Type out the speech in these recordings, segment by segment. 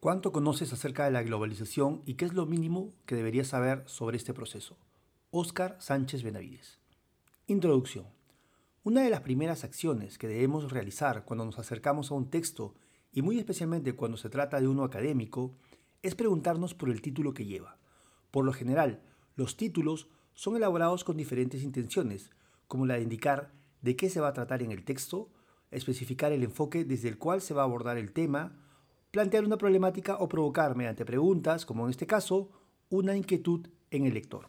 ¿Cuánto conoces acerca de la globalización y qué es lo mínimo que deberías saber sobre este proceso? Óscar Sánchez Benavides. Introducción. Una de las primeras acciones que debemos realizar cuando nos acercamos a un texto, y muy especialmente cuando se trata de uno académico, es preguntarnos por el título que lleva. Por lo general, los títulos son elaborados con diferentes intenciones, como la de indicar de qué se va a tratar en el texto, especificar el enfoque desde el cual se va a abordar el tema, plantear una problemática o provocar mediante preguntas, como en este caso, una inquietud en el lector.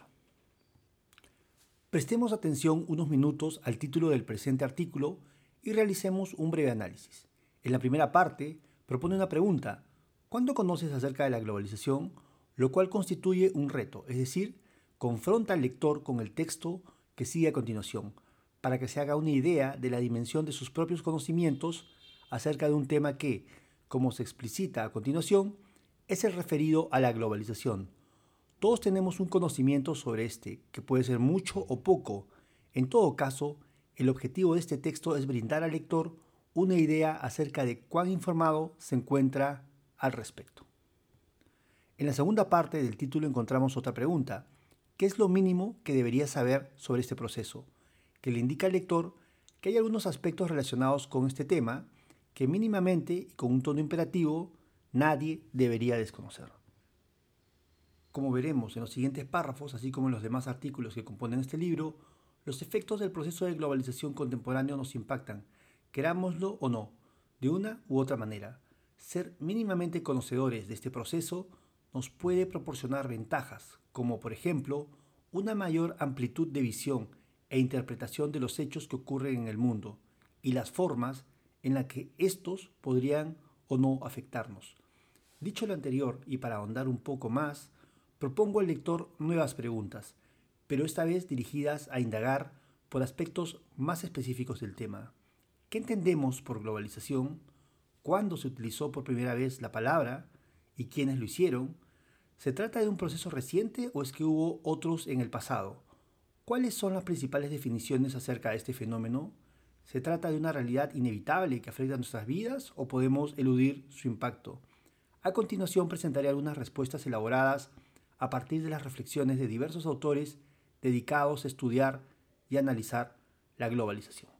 Prestemos atención unos minutos al título del presente artículo y realicemos un breve análisis. En la primera parte, propone una pregunta, ¿cuánto conoces acerca de la globalización? Lo cual constituye un reto, es decir, confronta al lector con el texto que sigue a continuación, para que se haga una idea de la dimensión de sus propios conocimientos acerca de un tema que, como se explicita a continuación, es el referido a la globalización. Todos tenemos un conocimiento sobre este, que puede ser mucho o poco. En todo caso, el objetivo de este texto es brindar al lector una idea acerca de cuán informado se encuentra al respecto. En la segunda parte del título encontramos otra pregunta. ¿Qué es lo mínimo que debería saber sobre este proceso? Que le indica al lector que hay algunos aspectos relacionados con este tema que mínimamente y con un tono imperativo nadie debería desconocer. Como veremos en los siguientes párrafos, así como en los demás artículos que componen este libro, los efectos del proceso de globalización contemporáneo nos impactan, querámoslo o no, de una u otra manera. Ser mínimamente conocedores de este proceso nos puede proporcionar ventajas, como por ejemplo una mayor amplitud de visión e interpretación de los hechos que ocurren en el mundo y las formas en la que estos podrían o no afectarnos. Dicho lo anterior, y para ahondar un poco más, propongo al lector nuevas preguntas, pero esta vez dirigidas a indagar por aspectos más específicos del tema. ¿Qué entendemos por globalización? ¿Cuándo se utilizó por primera vez la palabra? ¿Y quiénes lo hicieron? ¿Se trata de un proceso reciente o es que hubo otros en el pasado? ¿Cuáles son las principales definiciones acerca de este fenómeno? ¿Se trata de una realidad inevitable que afecta a nuestras vidas o podemos eludir su impacto? A continuación presentaré algunas respuestas elaboradas a partir de las reflexiones de diversos autores dedicados a estudiar y analizar la globalización.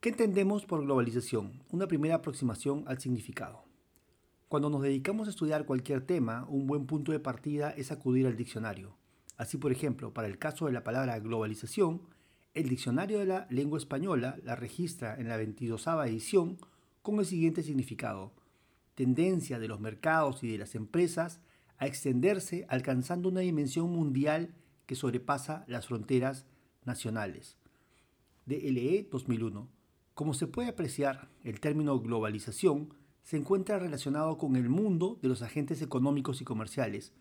¿Qué entendemos por globalización? Una primera aproximación al significado. Cuando nos dedicamos a estudiar cualquier tema, un buen punto de partida es acudir al diccionario. Así, por ejemplo, para el caso de la palabra globalización, el Diccionario de la Lengua Española la registra en la 22 edición con el siguiente significado. Tendencia de los mercados y de las empresas a extenderse alcanzando una dimensión mundial que sobrepasa las fronteras nacionales. DLE 2001. Como se puede apreciar, el término globalización se encuentra relacionado con el mundo de los agentes económicos y comerciales,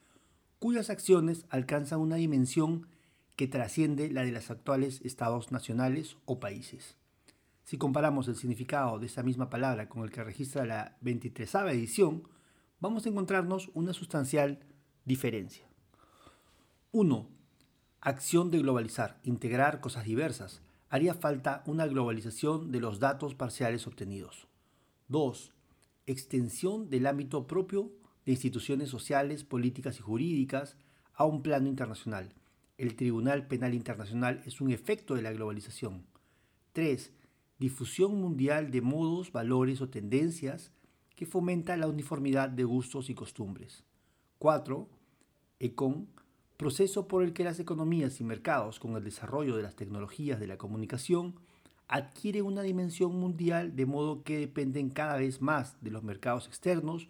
cuyas acciones alcanzan una dimensión que trasciende la de los actuales estados nacionales o países. Si comparamos el significado de esta misma palabra con el que registra la 23 edición, vamos a encontrarnos una sustancial diferencia. 1. Acción de globalizar, integrar cosas diversas. Haría falta una globalización de los datos parciales obtenidos. 2. Extensión del ámbito propio de instituciones sociales, políticas y jurídicas a un plano internacional el Tribunal Penal Internacional es un efecto de la globalización. 3. Difusión mundial de modos, valores o tendencias que fomenta la uniformidad de gustos y costumbres. 4. ECON, proceso por el que las economías y mercados, con el desarrollo de las tecnologías de la comunicación, adquieren una dimensión mundial de modo que dependen cada vez más de los mercados externos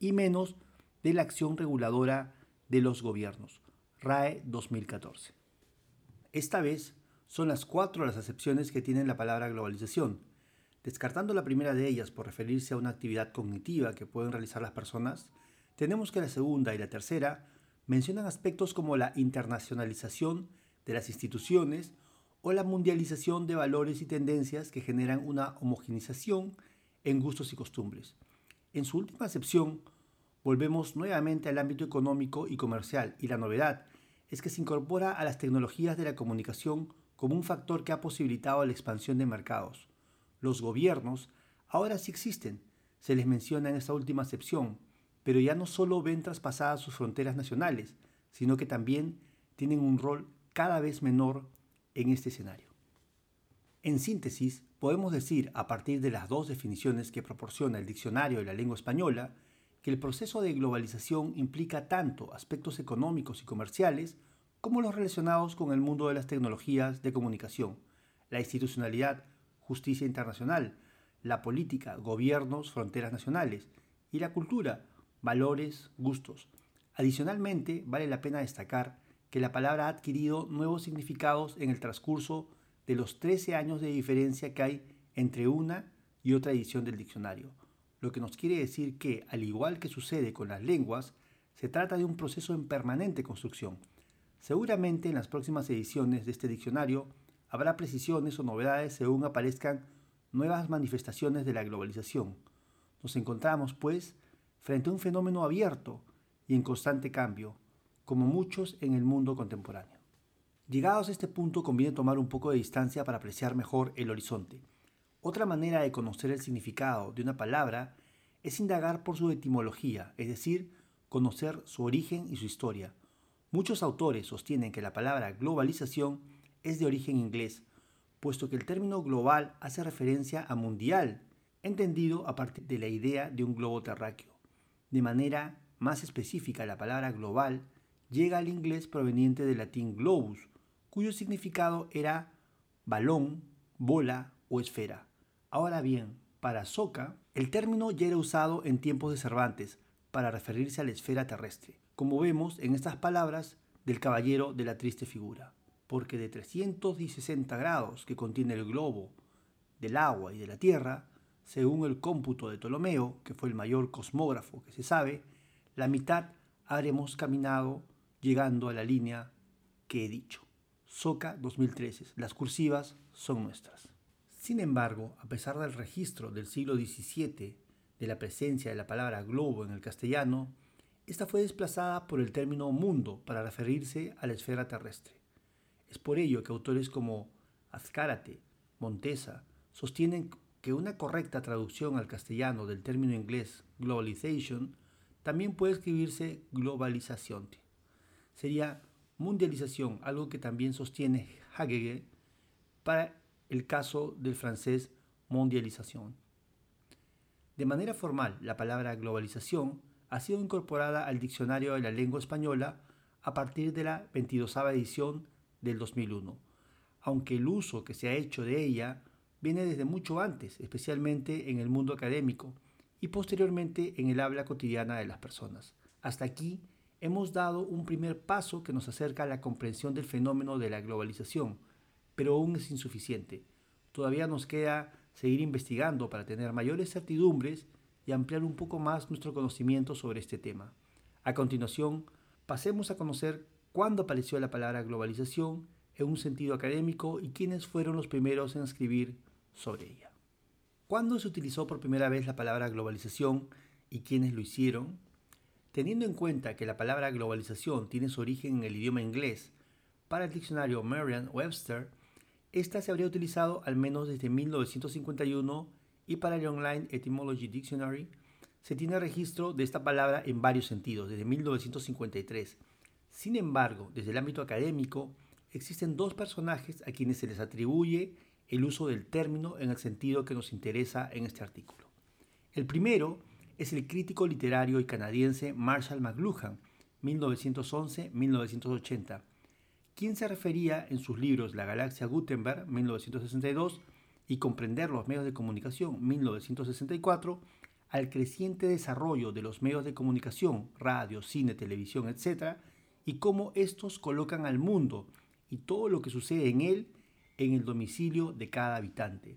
y menos de la acción reguladora de los gobiernos. RAE 2014. Esta vez son las cuatro las acepciones que tienen la palabra globalización. Descartando la primera de ellas por referirse a una actividad cognitiva que pueden realizar las personas, tenemos que la segunda y la tercera mencionan aspectos como la internacionalización de las instituciones o la mundialización de valores y tendencias que generan una homogenización en gustos y costumbres. En su última acepción, volvemos nuevamente al ámbito económico y comercial y la novedad es que se incorpora a las tecnologías de la comunicación como un factor que ha posibilitado la expansión de mercados. Los gobiernos ahora sí existen, se les menciona en esta última acepción, pero ya no solo ven traspasadas sus fronteras nacionales, sino que también tienen un rol cada vez menor en este escenario. En síntesis, podemos decir, a partir de las dos definiciones que proporciona el diccionario de la lengua española, que el proceso de globalización implica tanto aspectos económicos y comerciales como los relacionados con el mundo de las tecnologías de comunicación, la institucionalidad, justicia internacional, la política, gobiernos, fronteras nacionales, y la cultura, valores, gustos. Adicionalmente, vale la pena destacar que la palabra ha adquirido nuevos significados en el transcurso de los 13 años de diferencia que hay entre una y otra edición del diccionario, lo que nos quiere decir que, al igual que sucede con las lenguas, se trata de un proceso en permanente construcción, Seguramente en las próximas ediciones de este diccionario habrá precisiones o novedades según aparezcan nuevas manifestaciones de la globalización. Nos encontramos, pues, frente a un fenómeno abierto y en constante cambio, como muchos en el mundo contemporáneo. Llegados a este punto conviene tomar un poco de distancia para apreciar mejor el horizonte. Otra manera de conocer el significado de una palabra es indagar por su etimología, es decir, conocer su origen y su historia. Muchos autores sostienen que la palabra globalización es de origen inglés, puesto que el término global hace referencia a mundial, entendido a partir de la idea de un globo terráqueo. De manera más específica, la palabra global llega al inglés proveniente del latín globus, cuyo significado era balón, bola o esfera. Ahora bien, para Soca, el término ya era usado en tiempos de Cervantes para referirse a la esfera terrestre como vemos en estas palabras del caballero de la triste figura, porque de 360 grados que contiene el globo del agua y de la tierra, según el cómputo de Ptolomeo, que fue el mayor cosmógrafo que se sabe, la mitad habremos caminado llegando a la línea que he dicho. Soca 2013. Las cursivas son nuestras. Sin embargo, a pesar del registro del siglo XVII de la presencia de la palabra globo en el castellano, esta fue desplazada por el término mundo para referirse a la esfera terrestre. Es por ello que autores como Azcárate, Montesa, sostienen que una correcta traducción al castellano del término inglés globalization también puede escribirse globalización. Sería mundialización, algo que también sostiene Hagege para el caso del francés mondialización. De manera formal, la palabra globalización ha sido incorporada al Diccionario de la Lengua Española a partir de la 22 edición del 2001, aunque el uso que se ha hecho de ella viene desde mucho antes, especialmente en el mundo académico y posteriormente en el habla cotidiana de las personas. Hasta aquí hemos dado un primer paso que nos acerca a la comprensión del fenómeno de la globalización, pero aún es insuficiente. Todavía nos queda seguir investigando para tener mayores certidumbres y ampliar un poco más nuestro conocimiento sobre este tema. A continuación, pasemos a conocer cuándo apareció la palabra globalización en un sentido académico y quiénes fueron los primeros en escribir sobre ella. ¿Cuándo se utilizó por primera vez la palabra globalización y quiénes lo hicieron? Teniendo en cuenta que la palabra globalización tiene su origen en el idioma inglés, para el diccionario Merriam-Webster, esta se habría utilizado al menos desde 1951 y para el Online Etymology Dictionary se tiene registro de esta palabra en varios sentidos, desde 1953. Sin embargo, desde el ámbito académico, existen dos personajes a quienes se les atribuye el uso del término en el sentido que nos interesa en este artículo. El primero es el crítico literario y canadiense Marshall McLuhan, 1911-1980, quien se refería en sus libros La Galaxia Gutenberg, 1962, y comprender los medios de comunicación 1964 al creciente desarrollo de los medios de comunicación, radio, cine, televisión, etc., y cómo estos colocan al mundo y todo lo que sucede en él en el domicilio de cada habitante.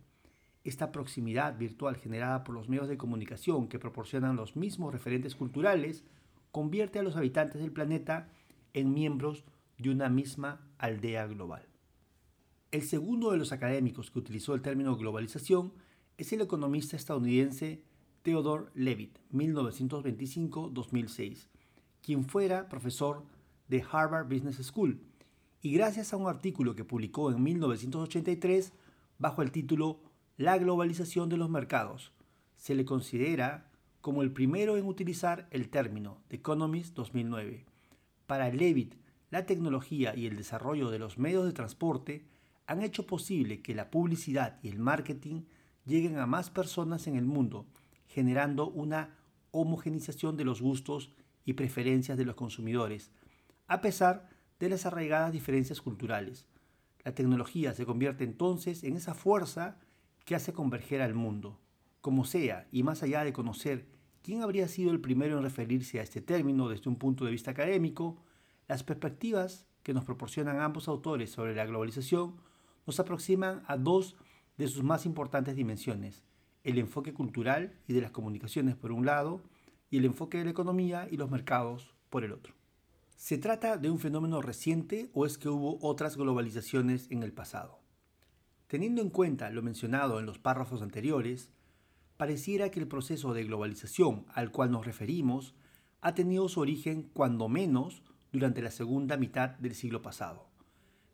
Esta proximidad virtual generada por los medios de comunicación que proporcionan los mismos referentes culturales convierte a los habitantes del planeta en miembros de una misma aldea global. El segundo de los académicos que utilizó el término globalización es el economista estadounidense Theodore Levitt, 1925-2006, quien fuera profesor de Harvard Business School, y gracias a un artículo que publicó en 1983 bajo el título La globalización de los mercados, se le considera como el primero en utilizar el término The Economist 2009. Para Levitt, la tecnología y el desarrollo de los medios de transporte han hecho posible que la publicidad y el marketing lleguen a más personas en el mundo, generando una homogenización de los gustos y preferencias de los consumidores, a pesar de las arraigadas diferencias culturales. La tecnología se convierte entonces en esa fuerza que hace converger al mundo. Como sea, y más allá de conocer quién habría sido el primero en referirse a este término desde un punto de vista académico, las perspectivas que nos proporcionan ambos autores sobre la globalización nos aproximan a dos de sus más importantes dimensiones, el enfoque cultural y de las comunicaciones por un lado, y el enfoque de la economía y los mercados por el otro. ¿Se trata de un fenómeno reciente o es que hubo otras globalizaciones en el pasado? Teniendo en cuenta lo mencionado en los párrafos anteriores, pareciera que el proceso de globalización al cual nos referimos ha tenido su origen cuando menos durante la segunda mitad del siglo pasado,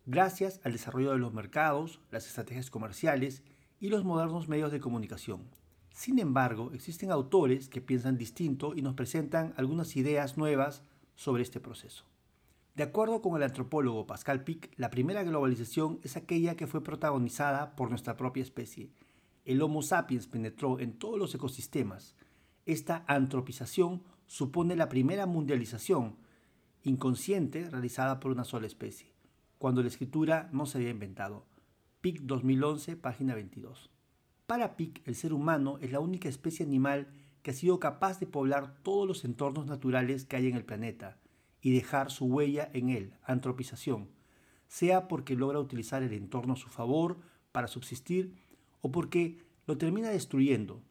gracias al desarrollo de los mercados, las estrategias comerciales y los modernos medios de comunicación. Sin embargo, existen autores que piensan distinto y nos presentan algunas ideas nuevas sobre este proceso. De acuerdo con el antropólogo Pascal Pic, la primera globalización es aquella que fue protagonizada por nuestra propia especie. El Homo sapiens penetró en todos los ecosistemas. Esta antropización supone la primera mundialización inconsciente realizada por una sola especie, cuando la escritura no se había inventado. Pic 2011, página 22. Para Pic, el ser humano es la única especie animal que ha sido capaz de poblar todos los entornos naturales que hay en el planeta y dejar su huella en él, antropización, sea porque logra utilizar el entorno a su favor para subsistir o porque lo termina destruyendo.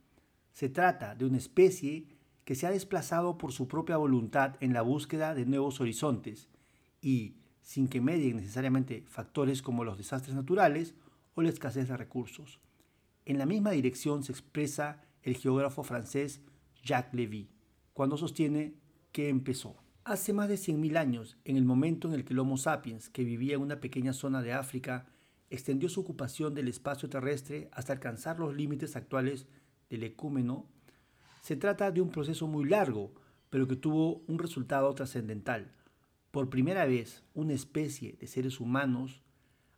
Se trata de una especie que se ha desplazado por su propia voluntad en la búsqueda de nuevos horizontes y sin que medien necesariamente factores como los desastres naturales o la escasez de recursos. En la misma dirección se expresa el geógrafo francés Jacques Lévy, cuando sostiene que empezó. Hace más de 100.000 años, en el momento en el que el Homo sapiens, que vivía en una pequeña zona de África, extendió su ocupación del espacio terrestre hasta alcanzar los límites actuales del ecúmeno, se trata de un proceso muy largo, pero que tuvo un resultado trascendental. Por primera vez, una especie de seres humanos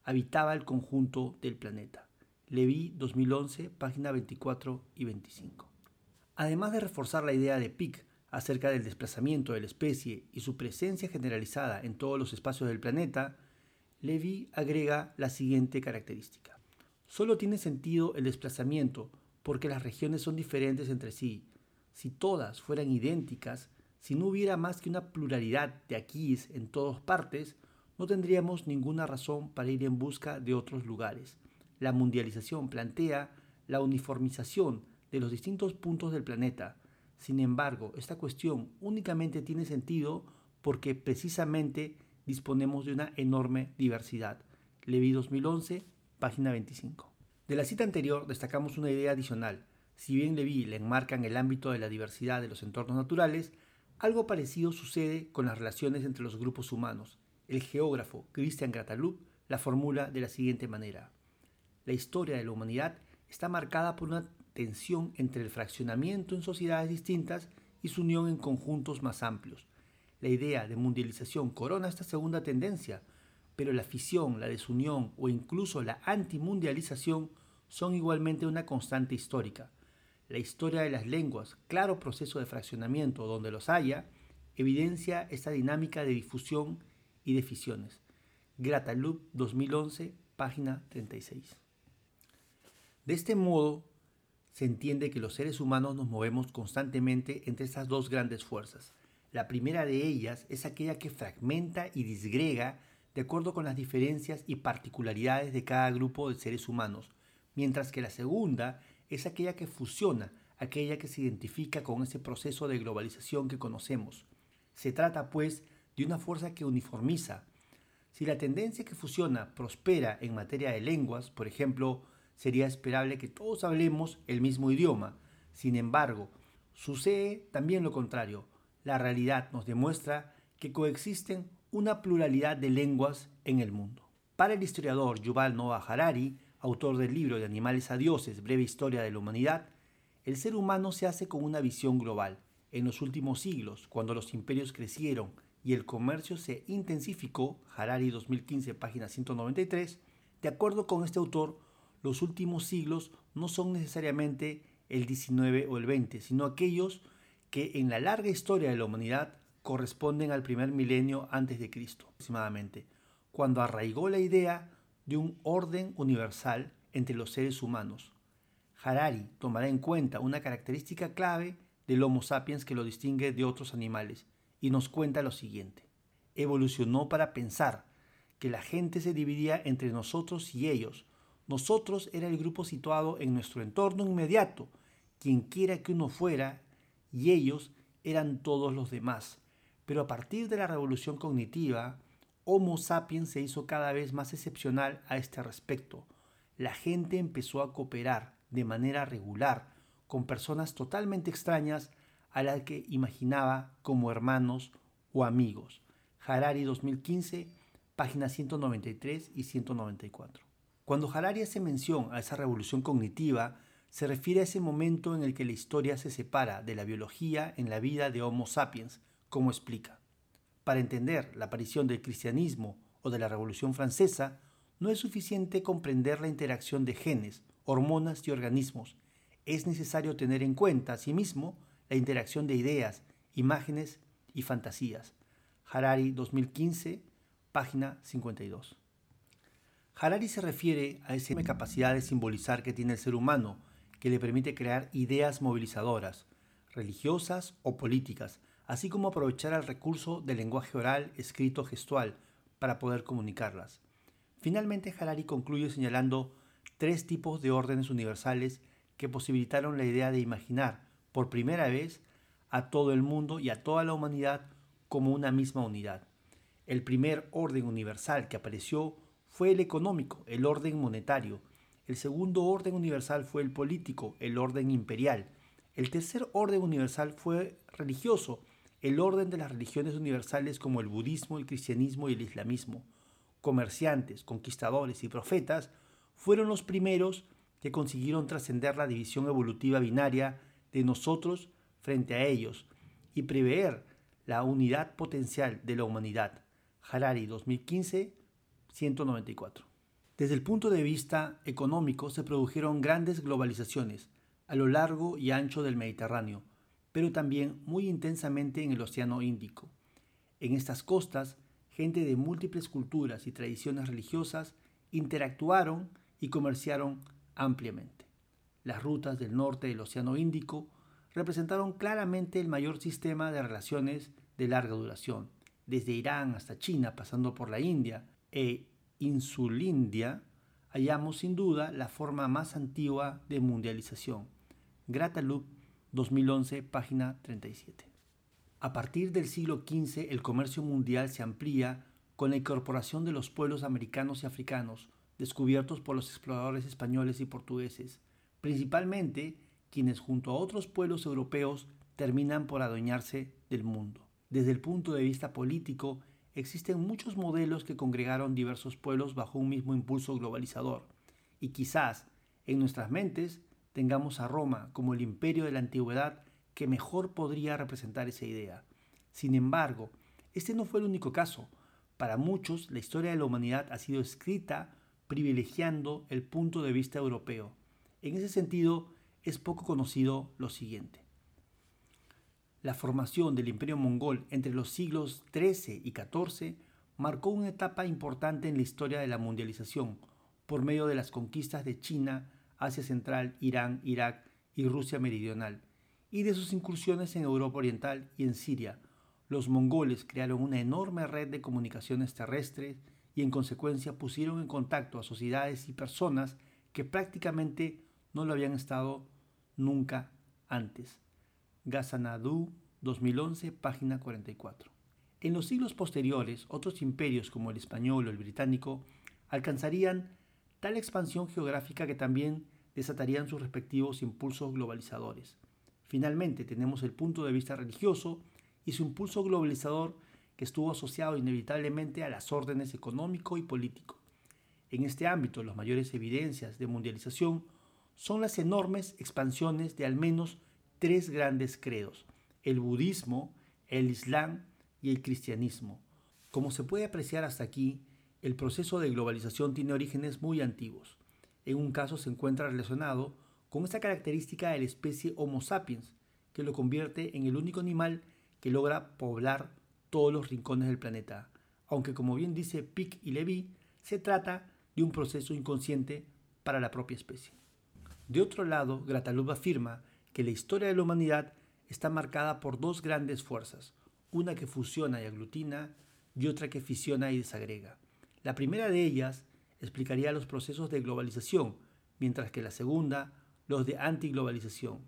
habitaba el conjunto del planeta. Leví 2011, página 24 y 25. Además de reforzar la idea de Pic acerca del desplazamiento de la especie y su presencia generalizada en todos los espacios del planeta, Levy agrega la siguiente característica. Solo tiene sentido el desplazamiento porque las regiones son diferentes entre sí. Si todas fueran idénticas, si no hubiera más que una pluralidad de aquís en todas partes, no tendríamos ninguna razón para ir en busca de otros lugares. La mundialización plantea la uniformización de los distintos puntos del planeta, sin embargo, esta cuestión únicamente tiene sentido porque precisamente disponemos de una enorme diversidad. Levi 2011, página 25. De la cita anterior destacamos una idea adicional. Si bien Levi le enmarca en el ámbito de la diversidad de los entornos naturales, algo parecido sucede con las relaciones entre los grupos humanos. El geógrafo Christian Gratalup la formula de la siguiente manera. La historia de la humanidad está marcada por una tensión entre el fraccionamiento en sociedades distintas y su unión en conjuntos más amplios. La idea de mundialización corona esta segunda tendencia, pero la fisión, la desunión o incluso la antimundialización son igualmente una constante histórica. La historia de las lenguas, claro proceso de fraccionamiento donde los haya, evidencia esta dinámica de difusión y de fisiones. Gratalup 2011, página 36. De este modo, se entiende que los seres humanos nos movemos constantemente entre estas dos grandes fuerzas. La primera de ellas es aquella que fragmenta y disgrega de acuerdo con las diferencias y particularidades de cada grupo de seres humanos, mientras que la segunda es aquella que fusiona, aquella que se identifica con ese proceso de globalización que conocemos. Se trata, pues, de una fuerza que uniformiza. Si la tendencia que fusiona prospera en materia de lenguas, por ejemplo, sería esperable que todos hablemos el mismo idioma. Sin embargo, sucede también lo contrario. La realidad nos demuestra que coexisten una pluralidad de lenguas en el mundo. Para el historiador Yuval Noah Harari, autor del libro de Animales a Dioses, breve historia de la humanidad, el ser humano se hace con una visión global. En los últimos siglos, cuando los imperios crecieron y el comercio se intensificó, Harari 2015, página 193, de acuerdo con este autor, los últimos siglos no son necesariamente el 19 o el 20, sino aquellos que en la larga historia de la humanidad corresponden al primer milenio antes de Cristo, aproximadamente, cuando arraigó la idea de un orden universal entre los seres humanos. Harari tomará en cuenta una característica clave del Homo sapiens que lo distingue de otros animales y nos cuenta lo siguiente. Evolucionó para pensar que la gente se dividía entre nosotros y ellos. Nosotros era el grupo situado en nuestro entorno inmediato, quien quiera que uno fuera, y ellos eran todos los demás. Pero a partir de la revolución cognitiva, Homo sapiens se hizo cada vez más excepcional a este respecto. La gente empezó a cooperar de manera regular con personas totalmente extrañas a las que imaginaba como hermanos o amigos. Harari 2015, páginas 193 y 194. Cuando Harari hace mención a esa revolución cognitiva, se refiere a ese momento en el que la historia se separa de la biología en la vida de Homo sapiens, como explica. Para entender la aparición del cristianismo o de la Revolución Francesa, no es suficiente comprender la interacción de genes, hormonas y organismos. Es necesario tener en cuenta, asimismo, la interacción de ideas, imágenes y fantasías. Harari 2015, página 52. Harari se refiere a esa capacidad de simbolizar que tiene el ser humano, que le permite crear ideas movilizadoras, religiosas o políticas, así como aprovechar el recurso del lenguaje oral, escrito, gestual, para poder comunicarlas. Finalmente, Harari concluye señalando tres tipos de órdenes universales que posibilitaron la idea de imaginar por primera vez a todo el mundo y a toda la humanidad como una misma unidad. El primer orden universal que apareció fue el económico, el orden monetario. El segundo orden universal fue el político, el orden imperial. El tercer orden universal fue religioso, el orden de las religiones universales como el budismo, el cristianismo y el islamismo. Comerciantes, conquistadores y profetas fueron los primeros que consiguieron trascender la división evolutiva binaria de nosotros frente a ellos y prever la unidad potencial de la humanidad. Harari 2015, 194. Desde el punto de vista económico se produjeron grandes globalizaciones a lo largo y ancho del Mediterráneo, pero también muy intensamente en el Océano Índico. En estas costas, gente de múltiples culturas y tradiciones religiosas interactuaron y comerciaron ampliamente. Las rutas del norte del Océano Índico representaron claramente el mayor sistema de relaciones de larga duración, desde Irán hasta China, pasando por la India e Insulindia, hallamos sin duda la forma más antigua de mundialización. 2011, página 37. A partir del siglo XV, el comercio mundial se amplía con la incorporación de los pueblos americanos y africanos, descubiertos por los exploradores españoles y portugueses, principalmente quienes junto a otros pueblos europeos terminan por adueñarse del mundo. Desde el punto de vista político, existen muchos modelos que congregaron diversos pueblos bajo un mismo impulso globalizador, y quizás en nuestras mentes tengamos a Roma como el imperio de la antigüedad que mejor podría representar esa idea. Sin embargo, este no fue el único caso. Para muchos, la historia de la humanidad ha sido escrita privilegiando el punto de vista europeo. En ese sentido, es poco conocido lo siguiente. La formación del imperio mongol entre los siglos XIII y XIV marcó una etapa importante en la historia de la mundialización por medio de las conquistas de China, Asia Central, Irán, Irak y Rusia Meridional, y de sus incursiones en Europa Oriental y en Siria. Los mongoles crearon una enorme red de comunicaciones terrestres y en consecuencia pusieron en contacto a sociedades y personas que prácticamente no lo habían estado nunca antes. Gazanadu 2011, página 44. En los siglos posteriores, otros imperios como el español o el británico alcanzarían tal expansión geográfica que también desatarían sus respectivos impulsos globalizadores. Finalmente tenemos el punto de vista religioso y su impulso globalizador que estuvo asociado inevitablemente a las órdenes económico y político. En este ámbito, las mayores evidencias de mundialización son las enormes expansiones de al menos tres grandes credos, el budismo, el islam y el cristianismo. Como se puede apreciar hasta aquí, el proceso de globalización tiene orígenes muy antiguos. En un caso se encuentra relacionado con esta característica de la especie Homo sapiens, que lo convierte en el único animal que logra poblar todos los rincones del planeta, aunque como bien dice Pick y Levy, se trata de un proceso inconsciente para la propia especie. De otro lado, Gratalub afirma que la historia de la humanidad está marcada por dos grandes fuerzas, una que fusiona y aglutina y otra que fisiona y desagrega. La primera de ellas explicaría los procesos de globalización, mientras que la segunda los de antiglobalización.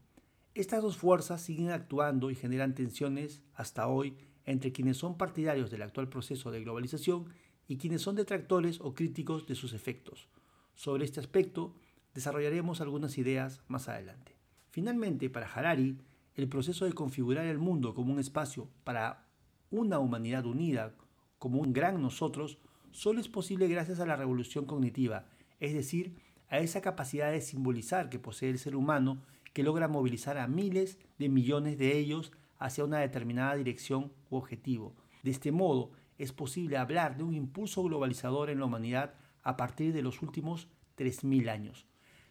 Estas dos fuerzas siguen actuando y generan tensiones hasta hoy entre quienes son partidarios del actual proceso de globalización y quienes son detractores o críticos de sus efectos. Sobre este aspecto desarrollaremos algunas ideas más adelante. Finalmente, para Harari, el proceso de configurar el mundo como un espacio para una humanidad unida, como un gran nosotros, solo es posible gracias a la revolución cognitiva, es decir, a esa capacidad de simbolizar que posee el ser humano que logra movilizar a miles de millones de ellos hacia una determinada dirección u objetivo. De este modo, es posible hablar de un impulso globalizador en la humanidad a partir de los últimos 3.000 años.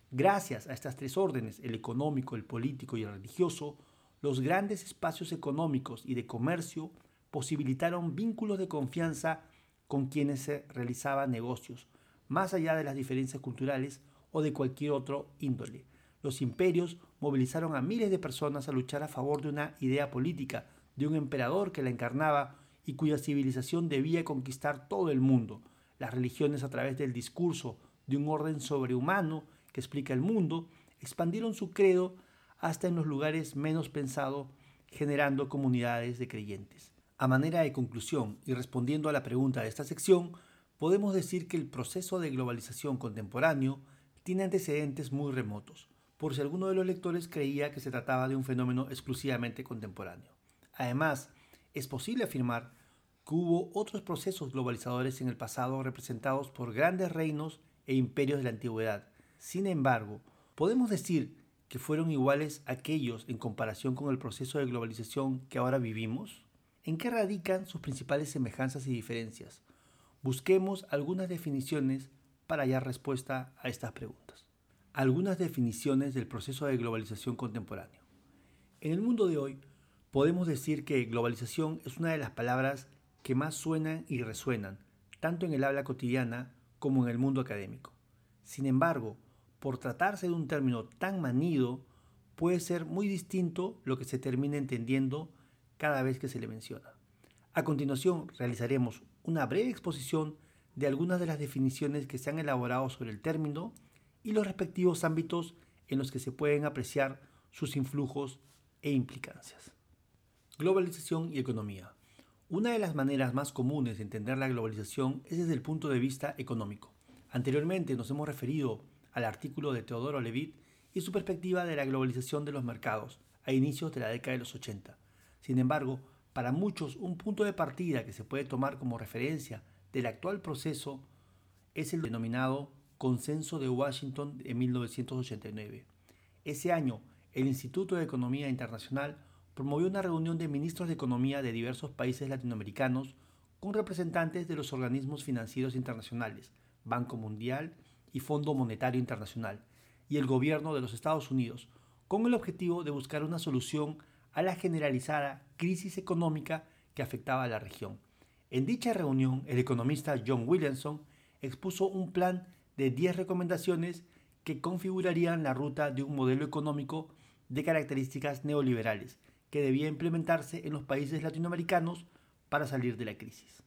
Gracias a estas tres órdenes, el económico, el político y el religioso, los grandes espacios económicos y de comercio posibilitaron vínculos de confianza con quienes se realizaban negocios, más allá de las diferencias culturales o de cualquier otro índole. Los imperios movilizaron a miles de personas a luchar a favor de una idea política, de un emperador que la encarnaba y cuya civilización debía conquistar todo el mundo. Las religiones a través del discurso de un orden sobrehumano que explica el mundo, expandieron su credo hasta en los lugares menos pensados, generando comunidades de creyentes. A manera de conclusión y respondiendo a la pregunta de esta sección, podemos decir que el proceso de globalización contemporáneo tiene antecedentes muy remotos, por si alguno de los lectores creía que se trataba de un fenómeno exclusivamente contemporáneo. Además, es posible afirmar que hubo otros procesos globalizadores en el pasado representados por grandes reinos e imperios de la antigüedad. Sin embargo, podemos decir que fueron iguales aquellos en comparación con el proceso de globalización que ahora vivimos? ¿En qué radican sus principales semejanzas y diferencias? Busquemos algunas definiciones para hallar respuesta a estas preguntas. Algunas definiciones del proceso de globalización contemporáneo. En el mundo de hoy, podemos decir que globalización es una de las palabras que más suenan y resuenan, tanto en el habla cotidiana como en el mundo académico. Sin embargo, por tratarse de un término tan manido, puede ser muy distinto lo que se termina entendiendo cada vez que se le menciona. A continuación, realizaremos una breve exposición de algunas de las definiciones que se han elaborado sobre el término y los respectivos ámbitos en los que se pueden apreciar sus influjos e implicancias. Globalización y economía. Una de las maneras más comunes de entender la globalización es desde el punto de vista económico. Anteriormente nos hemos referido al artículo de Teodoro Levitt y su perspectiva de la globalización de los mercados a inicios de la década de los 80. Sin embargo, para muchos un punto de partida que se puede tomar como referencia del actual proceso es el denominado Consenso de Washington de 1989. Ese año, el Instituto de Economía Internacional promovió una reunión de ministros de Economía de diversos países latinoamericanos con representantes de los organismos financieros internacionales, Banco Mundial y Fondo Monetario Internacional, y el gobierno de los Estados Unidos, con el objetivo de buscar una solución a la generalizada crisis económica que afectaba a la región. En dicha reunión, el economista John Williamson expuso un plan de 10 recomendaciones que configurarían la ruta de un modelo económico de características neoliberales, que debía implementarse en los países latinoamericanos para salir de la crisis.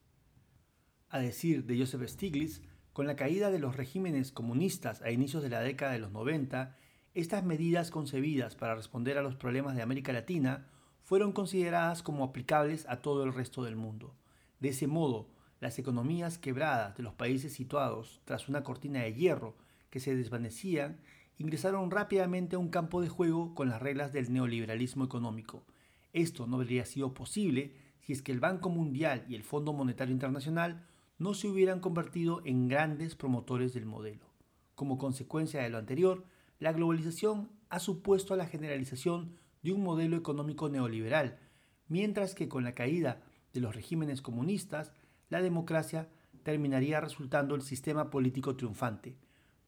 A decir de Joseph Stiglitz, con la caída de los regímenes comunistas a inicios de la década de los 90, estas medidas concebidas para responder a los problemas de América Latina fueron consideradas como aplicables a todo el resto del mundo. De ese modo, las economías quebradas de los países situados tras una cortina de hierro que se desvanecían ingresaron rápidamente a un campo de juego con las reglas del neoliberalismo económico, esto no habría sido posible si es que el Banco Mundial y el Fondo Monetario Internacional no se hubieran convertido en grandes promotores del modelo. Como consecuencia de lo anterior, la globalización ha supuesto la generalización de un modelo económico neoliberal, mientras que con la caída de los regímenes comunistas, la democracia terminaría resultando el sistema político triunfante.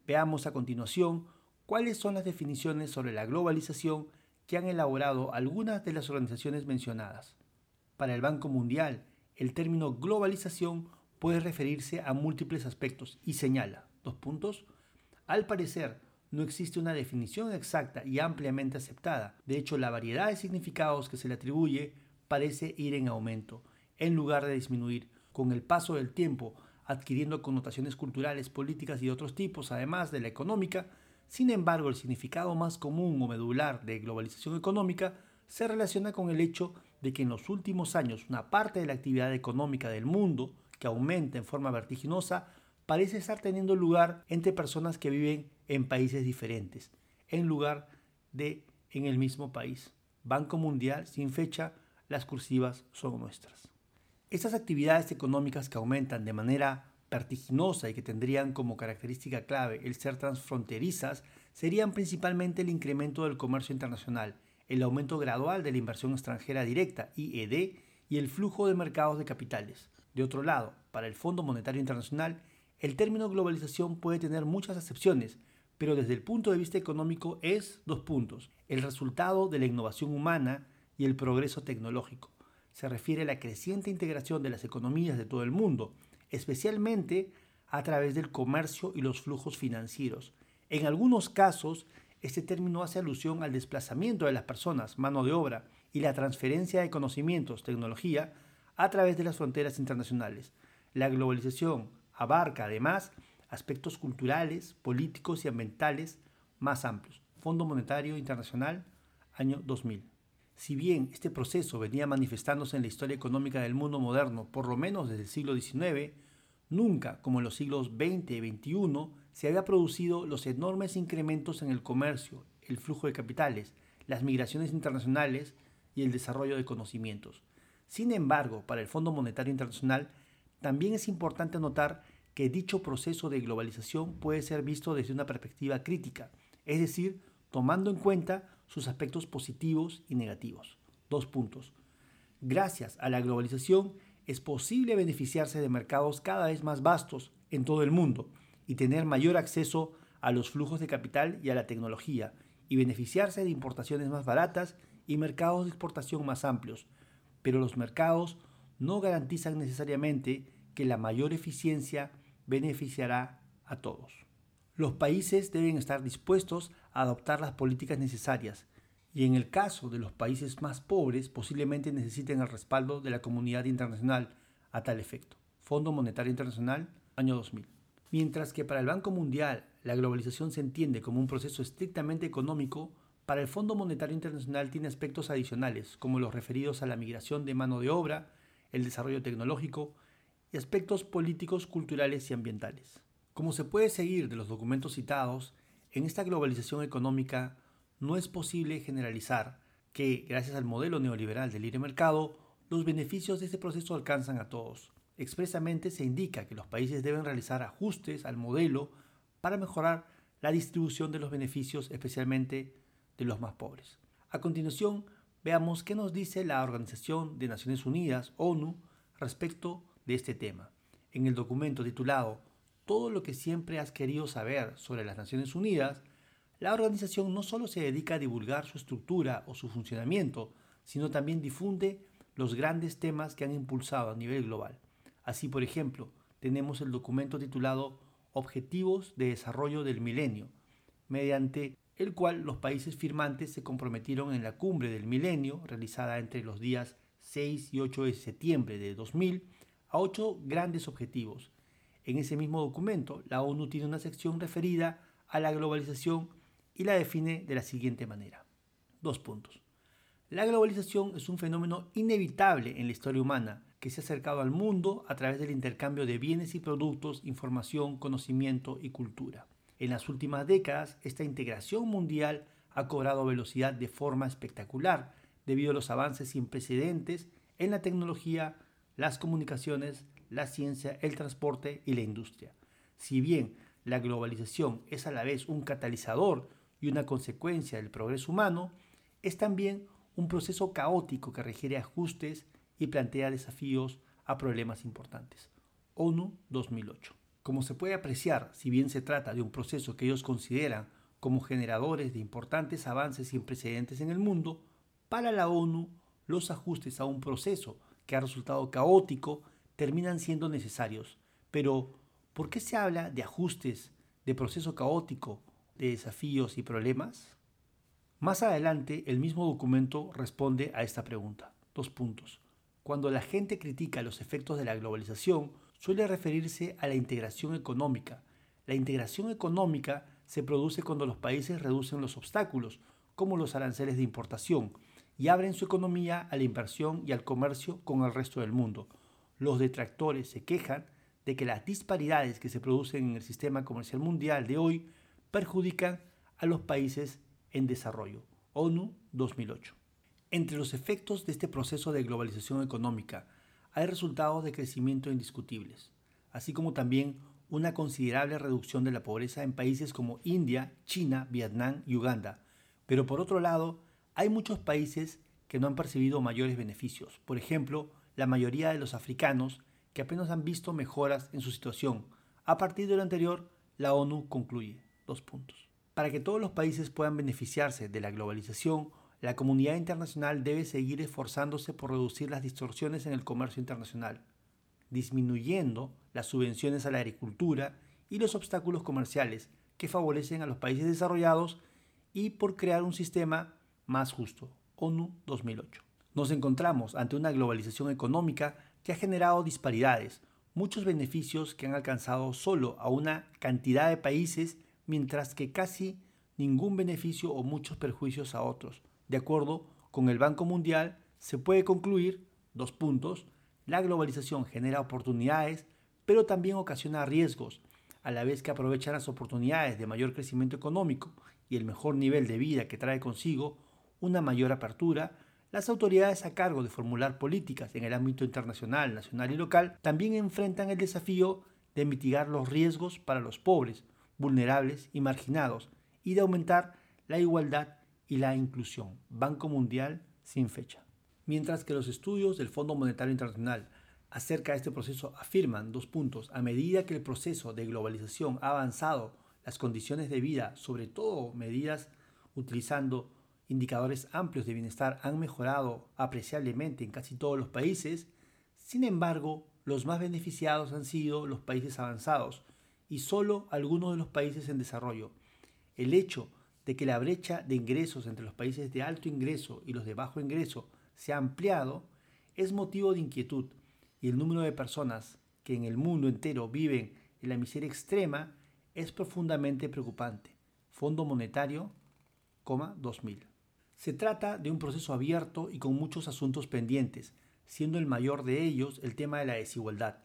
Veamos a continuación cuáles son las definiciones sobre la globalización que han elaborado algunas de las organizaciones mencionadas. Para el Banco Mundial, el término globalización puede referirse a múltiples aspectos y señala, dos puntos, al parecer no existe una definición exacta y ampliamente aceptada. De hecho, la variedad de significados que se le atribuye parece ir en aumento, en lugar de disminuir, con el paso del tiempo, adquiriendo connotaciones culturales, políticas y de otros tipos, además de la económica, sin embargo, el significado más común o medular de globalización económica se relaciona con el hecho de que en los últimos años una parte de la actividad económica del mundo, que aumenta en forma vertiginosa, parece estar teniendo lugar entre personas que viven en países diferentes, en lugar de en el mismo país. Banco Mundial, sin fecha, las cursivas son nuestras. Estas actividades económicas que aumentan de manera vertiginosa y que tendrían como característica clave el ser transfronterizas serían principalmente el incremento del comercio internacional, el aumento gradual de la inversión extranjera directa, IED, y el flujo de mercados de capitales. De otro lado, para el Fondo Monetario Internacional, el término globalización puede tener muchas acepciones, pero desde el punto de vista económico es dos puntos, el resultado de la innovación humana y el progreso tecnológico. Se refiere a la creciente integración de las economías de todo el mundo, especialmente a través del comercio y los flujos financieros. En algunos casos, este término hace alusión al desplazamiento de las personas, mano de obra, y la transferencia de conocimientos, tecnología, a través de las fronteras internacionales. La globalización abarca además aspectos culturales, políticos y ambientales más amplios. Fondo Monetario Internacional, año 2000. Si bien este proceso venía manifestándose en la historia económica del mundo moderno por lo menos desde el siglo XIX, nunca, como en los siglos XX y XXI, se había producido los enormes incrementos en el comercio, el flujo de capitales, las migraciones internacionales y el desarrollo de conocimientos. Sin embargo, para el Fondo Monetario Internacional, también es importante notar que dicho proceso de globalización puede ser visto desde una perspectiva crítica, es decir, tomando en cuenta sus aspectos positivos y negativos. Dos puntos. Gracias a la globalización es posible beneficiarse de mercados cada vez más vastos en todo el mundo y tener mayor acceso a los flujos de capital y a la tecnología y beneficiarse de importaciones más baratas y mercados de exportación más amplios. Pero los mercados no garantizan necesariamente que la mayor eficiencia beneficiará a todos. Los países deben estar dispuestos a adoptar las políticas necesarias y en el caso de los países más pobres posiblemente necesiten el respaldo de la comunidad internacional a tal efecto. Fondo Monetario Internacional, año 2000. Mientras que para el Banco Mundial la globalización se entiende como un proceso estrictamente económico, para el Fondo Monetario Internacional tiene aspectos adicionales, como los referidos a la migración de mano de obra, el desarrollo tecnológico y aspectos políticos, culturales y ambientales. Como se puede seguir de los documentos citados, en esta globalización económica no es posible generalizar que, gracias al modelo neoliberal del libre mercado, los beneficios de este proceso alcanzan a todos. Expresamente se indica que los países deben realizar ajustes al modelo para mejorar la distribución de los beneficios, especialmente de los más pobres. A continuación, veamos qué nos dice la Organización de Naciones Unidas, ONU, respecto este tema. En el documento titulado todo lo que siempre has querido saber sobre las Naciones Unidas, la organización no solo se dedica a divulgar su estructura o su funcionamiento, sino también difunde los grandes temas que han impulsado a nivel global. Así, por ejemplo, tenemos el documento titulado Objetivos de Desarrollo del Milenio, mediante el cual los países firmantes se comprometieron en la cumbre del milenio, realizada entre los días 6 y 8 de septiembre de 2000, a ocho grandes objetivos, en ese mismo documento, la ONU tiene una sección referida a la globalización y la define de la siguiente manera. Dos puntos. La globalización es un fenómeno inevitable en la historia humana que se ha acercado al mundo a través del intercambio de bienes y productos, información, conocimiento y cultura. En las últimas décadas, esta integración mundial ha cobrado velocidad de forma espectacular debido a los avances sin precedentes en la tecnología, las comunicaciones, la ciencia, el transporte y la industria. Si bien la globalización es a la vez un catalizador y una consecuencia del progreso humano, es también un proceso caótico que requiere ajustes y plantea desafíos a problemas importantes. ONU 2008. Como se puede apreciar, si bien se trata de un proceso que ellos consideran como generadores de importantes avances sin precedentes en el mundo, para la ONU los ajustes a un proceso que ha resultado caótico terminan siendo necesarios. Pero, ¿por qué se habla de ajustes, de proceso caótico, de desafíos y problemas? Más adelante, el mismo documento responde a esta pregunta. Dos puntos. Cuando la gente critica los efectos de la globalización, suele referirse a la integración económica. La integración económica se produce cuando los países reducen los obstáculos, como los aranceles de importación, y abren su economía a la inversión y al comercio con el resto del mundo. Los detractores se quejan de que las disparidades que se producen en el sistema comercial mundial de hoy perjudican a los países en desarrollo. ONU 2008. Entre los efectos de este proceso de globalización económica hay resultados de crecimiento indiscutibles, así como también una considerable reducción de la pobreza en países como India, China, Vietnam y Uganda. Pero por otro lado, hay muchos países que no han percibido mayores beneficios. Por ejemplo, la mayoría de los africanos que apenas han visto mejoras en su situación. A partir de lo anterior, la ONU concluye. Dos puntos. Para que todos los países puedan beneficiarse de la globalización, la comunidad internacional debe seguir esforzándose por reducir las distorsiones en el comercio internacional disminuyendo las subvenciones a la agricultura y los obstáculos comerciales que favorecen a los países desarrollados y por crear un sistema más justo. ONU 2008. Nos encontramos ante una globalización económica que ha generado disparidades, muchos beneficios que han alcanzado solo a una cantidad de países, mientras que casi ningún beneficio o muchos perjuicios a otros. De acuerdo con el Banco Mundial, se puede concluir, dos puntos, la globalización genera oportunidades, pero también ocasiona riesgos, a la vez que aprovecha las oportunidades de mayor crecimiento económico y el mejor nivel de vida que trae consigo una mayor apertura, las autoridades a cargo de formular políticas en el ámbito internacional, nacional y local también enfrentan el desafío de mitigar los riesgos para los pobres, vulnerables y marginados, y de aumentar la igualdad y la inclusión. Banco Mundial sin fecha. Mientras que los estudios del Fondo Monetario Internacional acerca de este proceso afirman dos puntos. A medida que el proceso de globalización ha avanzado, las condiciones de vida, sobre todo medidas utilizando indicadores amplios de bienestar, han mejorado apreciablemente en casi todos los países. Sin embargo, los más beneficiados han sido los países avanzados y solo algunos de los países en desarrollo. El hecho de que la brecha de ingresos entre los países de alto ingreso y los de bajo ingreso se ha ampliado es motivo de inquietud y el número de personas que en el mundo entero viven en la miseria extrema es profundamente preocupante. Fondo Monetario, 2000. Se trata de un proceso abierto y con muchos asuntos pendientes, siendo el mayor de ellos el tema de la desigualdad.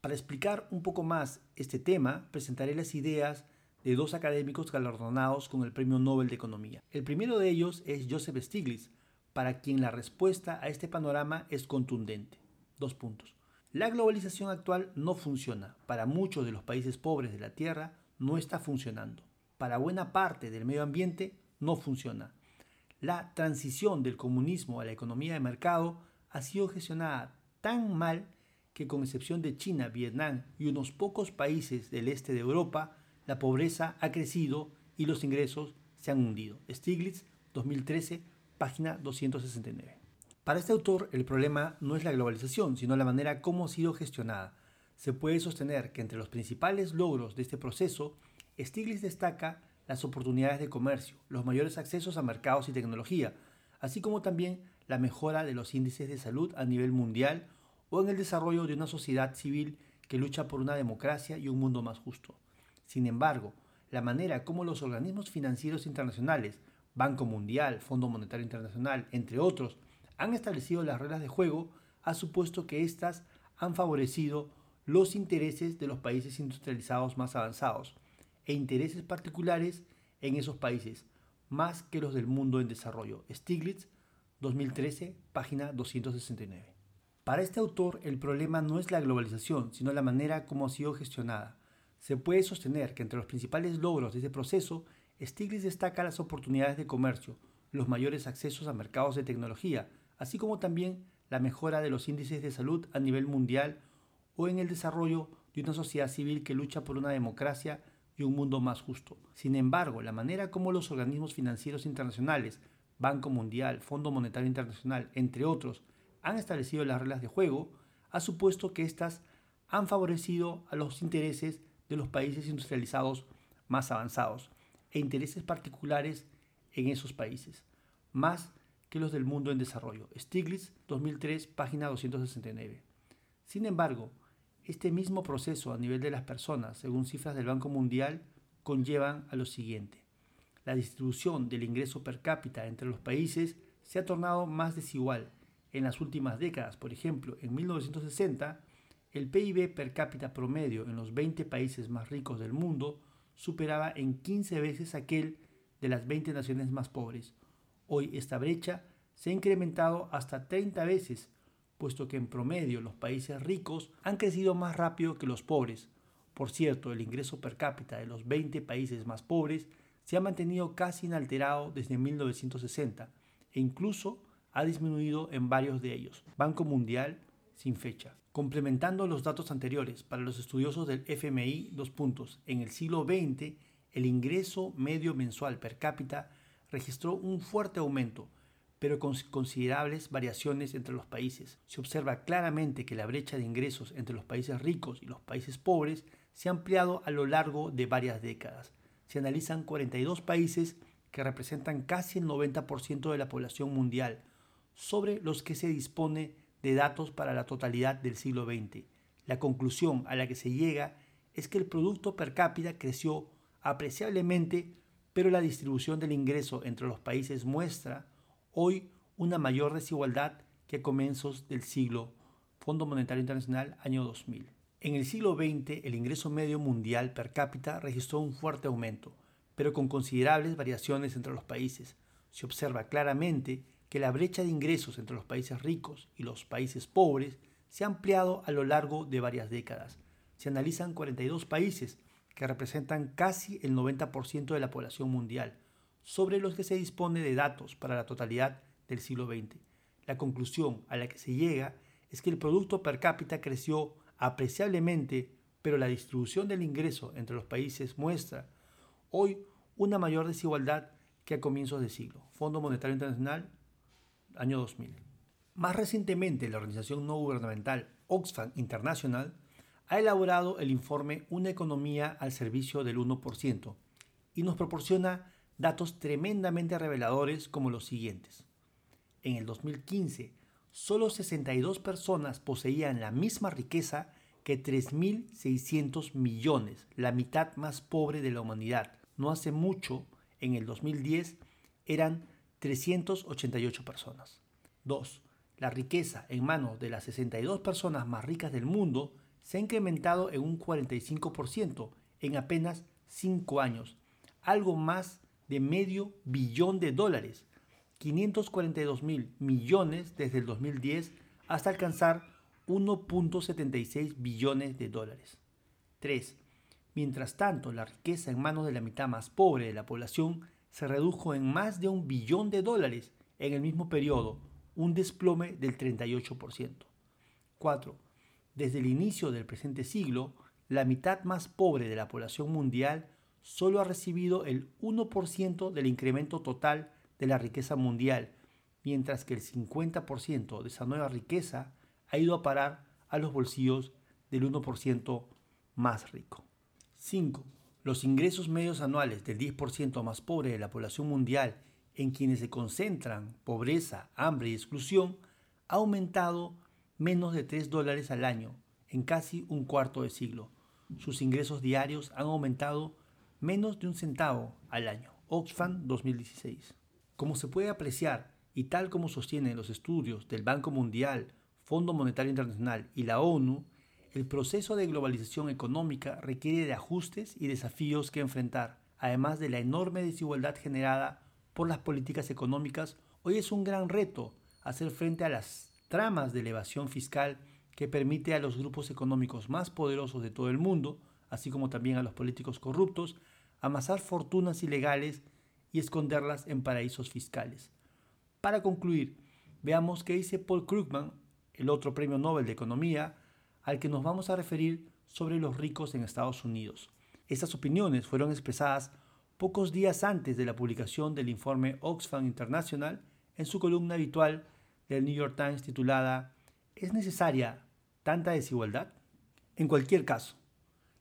Para explicar un poco más este tema, presentaré las ideas de dos académicos galardonados con el Premio Nobel de Economía. El primero de ellos es Joseph Stiglitz, para quien la respuesta a este panorama es contundente. Dos puntos. La globalización actual no funciona. Para muchos de los países pobres de la Tierra no está funcionando. Para buena parte del medio ambiente no funciona. La transición del comunismo a la economía de mercado ha sido gestionada tan mal que con excepción de China, Vietnam y unos pocos países del este de Europa, la pobreza ha crecido y los ingresos se han hundido. Stiglitz, 2013, página 269. Para este autor, el problema no es la globalización, sino la manera como ha sido gestionada. Se puede sostener que entre los principales logros de este proceso, Stiglitz destaca las oportunidades de comercio, los mayores accesos a mercados y tecnología, así como también la mejora de los índices de salud a nivel mundial o en el desarrollo de una sociedad civil que lucha por una democracia y un mundo más justo. Sin embargo, la manera como los organismos financieros internacionales Banco Mundial, Fondo Monetario Internacional, entre otros, han establecido las reglas de juego, ha supuesto que éstas han favorecido los intereses de los países industrializados más avanzados e intereses particulares en esos países, más que los del mundo en desarrollo. Stiglitz, 2013, página 269. Para este autor, el problema no es la globalización, sino la manera como ha sido gestionada. Se puede sostener que entre los principales logros de este proceso Stiglitz destaca las oportunidades de comercio, los mayores accesos a mercados de tecnología, así como también la mejora de los índices de salud a nivel mundial o en el desarrollo de una sociedad civil que lucha por una democracia un mundo más justo. Sin embargo, la manera como los organismos financieros internacionales, Banco Mundial, Fondo Monetario Internacional, entre otros, han establecido las reglas de juego, ha supuesto que éstas han favorecido a los intereses de los países industrializados más avanzados e intereses particulares en esos países, más que los del mundo en desarrollo. Stiglitz, 2003, página 269. Sin embargo, este mismo proceso a nivel de las personas, según cifras del Banco Mundial, conllevan a lo siguiente. La distribución del ingreso per cápita entre los países se ha tornado más desigual en las últimas décadas. Por ejemplo, en 1960, el PIB per cápita promedio en los 20 países más ricos del mundo superaba en 15 veces aquel de las 20 naciones más pobres. Hoy esta brecha se ha incrementado hasta 30 veces, puesto que en promedio los países ricos han crecido más rápido que los pobres. Por cierto, el ingreso per cápita de los 20 países más pobres se ha mantenido casi inalterado desde 1960 e incluso ha disminuido en varios de ellos. Banco Mundial sin fecha. Complementando los datos anteriores, para los estudiosos del FMI, dos puntos. En el siglo XX, el ingreso medio mensual per cápita registró un fuerte aumento, pero con considerables variaciones entre los países. Se observa claramente que la brecha de ingresos entre los países ricos y los países pobres se ha ampliado a lo largo de varias décadas. Se analizan 42 países que representan casi el 90% de la población mundial, sobre los que se dispone de datos para la totalidad del siglo XX. La conclusión a la que se llega es que el Producto per cápita creció apreciablemente, pero la distribución del ingreso entre los países muestra hoy una mayor desigualdad que a comienzos del siglo Fondo Monetario Internacional año 2000. En el siglo XX el ingreso medio mundial per cápita registró un fuerte aumento, pero con considerables variaciones entre los países. Se observa claramente que la brecha de ingresos entre los países ricos y los países pobres se ha ampliado a lo largo de varias décadas. Se analizan 42 países que representan casi el 90% de la población mundial, sobre los que se dispone de datos para la totalidad del siglo XX. La conclusión a la que se llega es que el Producto per cápita creció apreciablemente, pero la distribución del ingreso entre los países muestra hoy una mayor desigualdad que a comienzos de siglo. Fondo Monetario Internacional, año 2000. Más recientemente, la organización no gubernamental Oxfam International ha elaborado el informe Una economía al servicio del 1% y nos proporciona datos tremendamente reveladores como los siguientes. En el 2015, solo 62 personas poseían la misma riqueza que 3.600 millones, la mitad más pobre de la humanidad. No hace mucho, en el 2010, eran 388 personas. 2. La riqueza en manos de las 62 personas más ricas del mundo se ha incrementado en un 45% en apenas 5 años, algo más de medio billón de dólares, 542 mil millones desde el 2010 hasta alcanzar 1.76 billones de dólares. 3. Mientras tanto, la riqueza en manos de la mitad más pobre de la población se redujo en más de un billón de dólares en el mismo periodo, un desplome del 38%. 4. Desde el inicio del presente siglo, la mitad más pobre de la población mundial solo ha recibido el 1% del incremento total de la riqueza mundial, mientras que el 50% de esa nueva riqueza ha ido a parar a los bolsillos del 1% más rico. 5 los ingresos medios anuales del 10% más pobre de la población mundial, en quienes se concentran pobreza, hambre y exclusión, ha aumentado menos de 3 dólares al año en casi un cuarto de siglo. Sus ingresos diarios han aumentado menos de un centavo al año. Oxfam 2016. Como se puede apreciar, y tal como sostienen los estudios del Banco Mundial, Fondo Monetario Internacional y la ONU, el proceso de globalización económica requiere de ajustes y desafíos que enfrentar. Además de la enorme desigualdad generada por las políticas económicas, hoy es un gran reto hacer frente a las tramas de elevación fiscal que permite a los grupos económicos más poderosos de todo el mundo, así como también a los políticos corruptos, amasar fortunas ilegales y esconderlas en paraísos fiscales. Para concluir, veamos qué dice Paul Krugman, el otro premio Nobel de Economía, al que nos vamos a referir sobre los ricos en Estados Unidos. Estas opiniones fueron expresadas pocos días antes de la publicación del informe Oxfam International en su columna habitual del New York Times titulada ¿Es necesaria tanta desigualdad? En cualquier caso,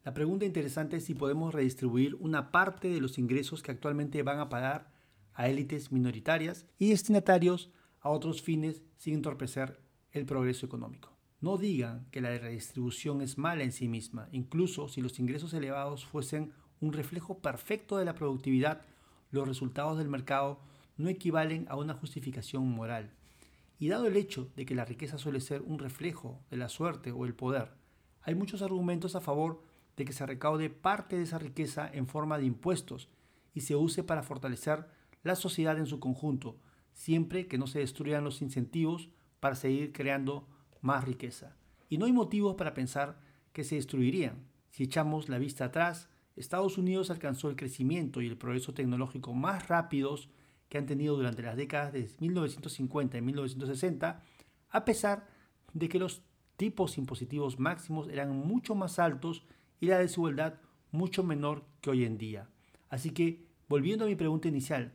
la pregunta interesante es si podemos redistribuir una parte de los ingresos que actualmente van a pagar a élites minoritarias y destinatarios a otros fines sin entorpecer el progreso económico. No digan que la redistribución es mala en sí misma, incluso si los ingresos elevados fuesen un reflejo perfecto de la productividad, los resultados del mercado no equivalen a una justificación moral. Y dado el hecho de que la riqueza suele ser un reflejo de la suerte o el poder, hay muchos argumentos a favor de que se recaude parte de esa riqueza en forma de impuestos y se use para fortalecer la sociedad en su conjunto, siempre que no se destruyan los incentivos para seguir creando más riqueza. Y no hay motivos para pensar que se destruirían. Si echamos la vista atrás, Estados Unidos alcanzó el crecimiento y el progreso tecnológico más rápidos que han tenido durante las décadas de 1950 y 1960, a pesar de que los tipos impositivos máximos eran mucho más altos y la desigualdad mucho menor que hoy en día. Así que, volviendo a mi pregunta inicial,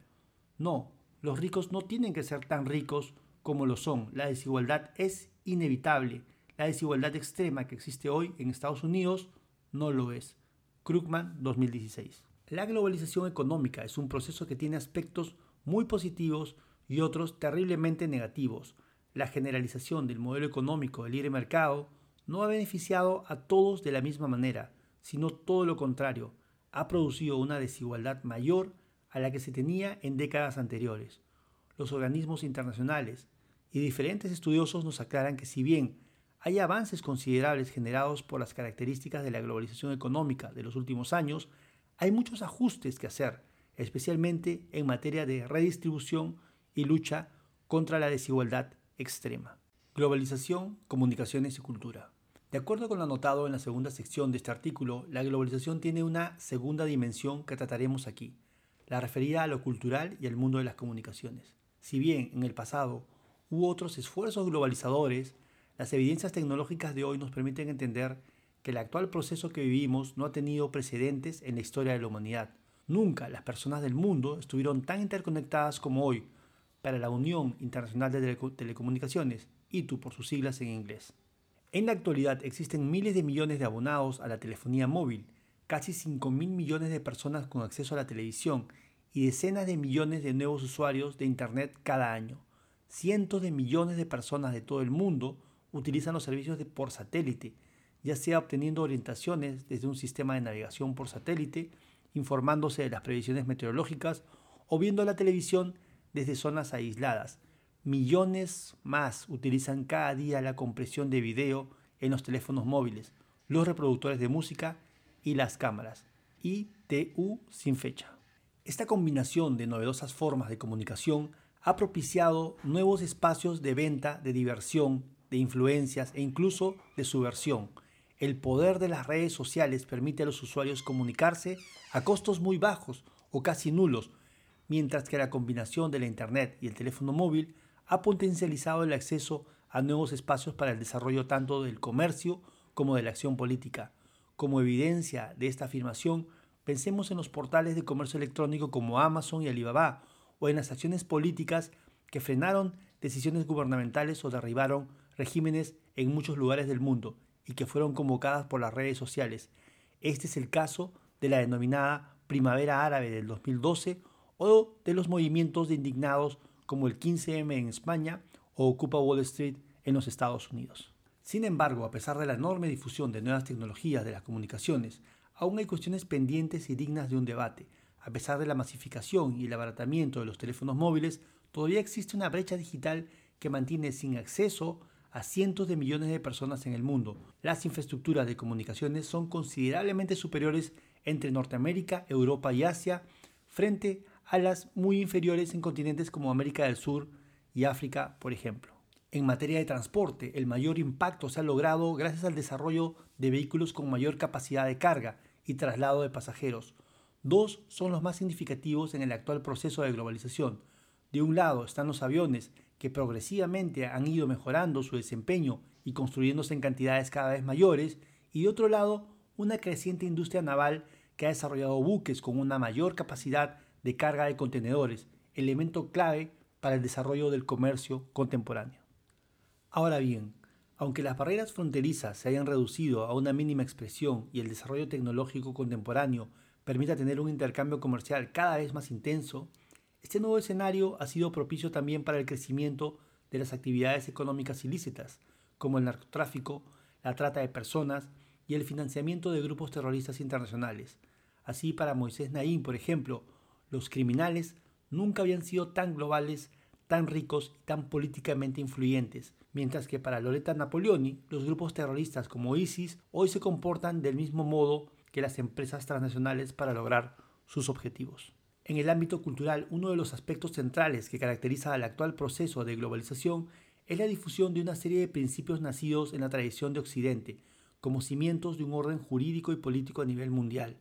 no, los ricos no tienen que ser tan ricos como lo son. La desigualdad es inevitable. La desigualdad extrema que existe hoy en Estados Unidos no lo es. Krugman 2016. La globalización económica es un proceso que tiene aspectos muy positivos y otros terriblemente negativos. La generalización del modelo económico del libre mercado no ha beneficiado a todos de la misma manera sino todo lo contrario, ha producido una desigualdad mayor a la que se tenía en décadas anteriores. Los organismos internacionales y diferentes estudiosos nos aclaran que si bien hay avances considerables generados por las características de la globalización económica de los últimos años, hay muchos ajustes que hacer, especialmente en materia de redistribución y lucha contra la desigualdad extrema. Globalización, comunicaciones y cultura. De acuerdo con lo anotado en la segunda sección de este artículo, la globalización tiene una segunda dimensión que trataremos aquí, la referida a lo cultural y al mundo de las comunicaciones. Si bien en el pasado hubo otros esfuerzos globalizadores, las evidencias tecnológicas de hoy nos permiten entender que el actual proceso que vivimos no ha tenido precedentes en la historia de la humanidad. Nunca las personas del mundo estuvieron tan interconectadas como hoy para la Unión Internacional de Telecomunicaciones, ITU por sus siglas en inglés. En la actualidad existen miles de millones de abonados a la telefonía móvil, casi 5 mil millones de personas con acceso a la televisión y decenas de millones de nuevos usuarios de Internet cada año. Cientos de millones de personas de todo el mundo utilizan los servicios de por satélite, ya sea obteniendo orientaciones desde un sistema de navegación por satélite, informándose de las previsiones meteorológicas o viendo la televisión desde zonas aisladas, millones más utilizan cada día la compresión de video en los teléfonos móviles, los reproductores de música y las cámaras. ITU sin fecha. Esta combinación de novedosas formas de comunicación ha propiciado nuevos espacios de venta, de diversión, de influencias e incluso de subversión. El poder de las redes sociales permite a los usuarios comunicarse a costos muy bajos o casi nulos, mientras que la combinación de la Internet y el teléfono móvil ha potencializado el acceso a nuevos espacios para el desarrollo tanto del comercio como de la acción política. Como evidencia de esta afirmación, pensemos en los portales de comercio electrónico como Amazon y Alibaba, o en las acciones políticas que frenaron decisiones gubernamentales o derribaron regímenes en muchos lugares del mundo y que fueron convocadas por las redes sociales. Este es el caso de la denominada Primavera Árabe del 2012 o de los movimientos de indignados como el 15M en España o Ocupa Wall Street en los Estados Unidos. Sin embargo, a pesar de la enorme difusión de nuevas tecnologías de las comunicaciones, aún hay cuestiones pendientes y dignas de un debate. A pesar de la masificación y el abaratamiento de los teléfonos móviles, todavía existe una brecha digital que mantiene sin acceso a cientos de millones de personas en el mundo. Las infraestructuras de comunicaciones son considerablemente superiores entre Norteamérica, Europa y Asia frente a las muy inferiores en continentes como América del Sur y África, por ejemplo. En materia de transporte, el mayor impacto se ha logrado gracias al desarrollo de vehículos con mayor capacidad de carga y traslado de pasajeros. Dos son los más significativos en el actual proceso de globalización. De un lado están los aviones, que progresivamente han ido mejorando su desempeño y construyéndose en cantidades cada vez mayores, y de otro lado, una creciente industria naval que ha desarrollado buques con una mayor capacidad de carga de contenedores, elemento clave para el desarrollo del comercio contemporáneo. Ahora bien, aunque las barreras fronterizas se hayan reducido a una mínima expresión y el desarrollo tecnológico contemporáneo permita tener un intercambio comercial cada vez más intenso, este nuevo escenario ha sido propicio también para el crecimiento de las actividades económicas ilícitas, como el narcotráfico, la trata de personas y el financiamiento de grupos terroristas internacionales. Así, para Moisés Naín, por ejemplo, los criminales nunca habían sido tan globales, tan ricos y tan políticamente influyentes, mientras que para Loretta Napoleoni, los grupos terroristas como ISIS hoy se comportan del mismo modo que las empresas transnacionales para lograr sus objetivos. En el ámbito cultural, uno de los aspectos centrales que caracteriza al actual proceso de globalización es la difusión de una serie de principios nacidos en la tradición de Occidente, como cimientos de un orden jurídico y político a nivel mundial.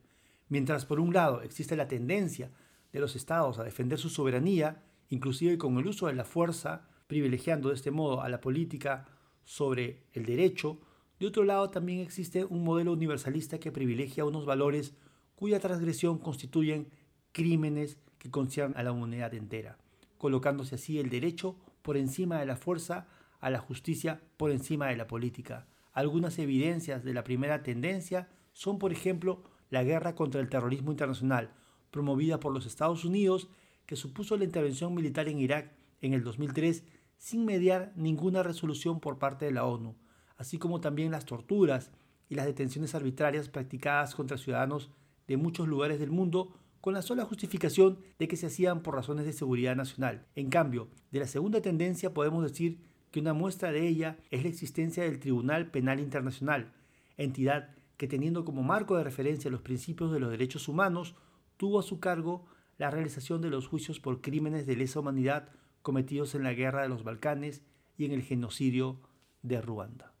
Mientras por un lado existe la tendencia de los estados a defender su soberanía, inclusive con el uso de la fuerza, privilegiando de este modo a la política sobre el derecho, de otro lado también existe un modelo universalista que privilegia unos valores cuya transgresión constituyen crímenes que conciernen a la humanidad entera, colocándose así el derecho por encima de la fuerza, a la justicia por encima de la política. Algunas evidencias de la primera tendencia son, por ejemplo, la guerra contra el terrorismo internacional, promovida por los Estados Unidos, que supuso la intervención militar en Irak en el 2003 sin mediar ninguna resolución por parte de la ONU, así como también las torturas y las detenciones arbitrarias practicadas contra ciudadanos de muchos lugares del mundo con la sola justificación de que se hacían por razones de seguridad nacional. En cambio, de la segunda tendencia podemos decir que una muestra de ella es la existencia del Tribunal Penal Internacional, entidad que teniendo como marco de referencia los principios de los derechos humanos, tuvo a su cargo la realización de los juicios por crímenes de lesa humanidad cometidos en la guerra de los Balcanes y en el genocidio de Ruanda.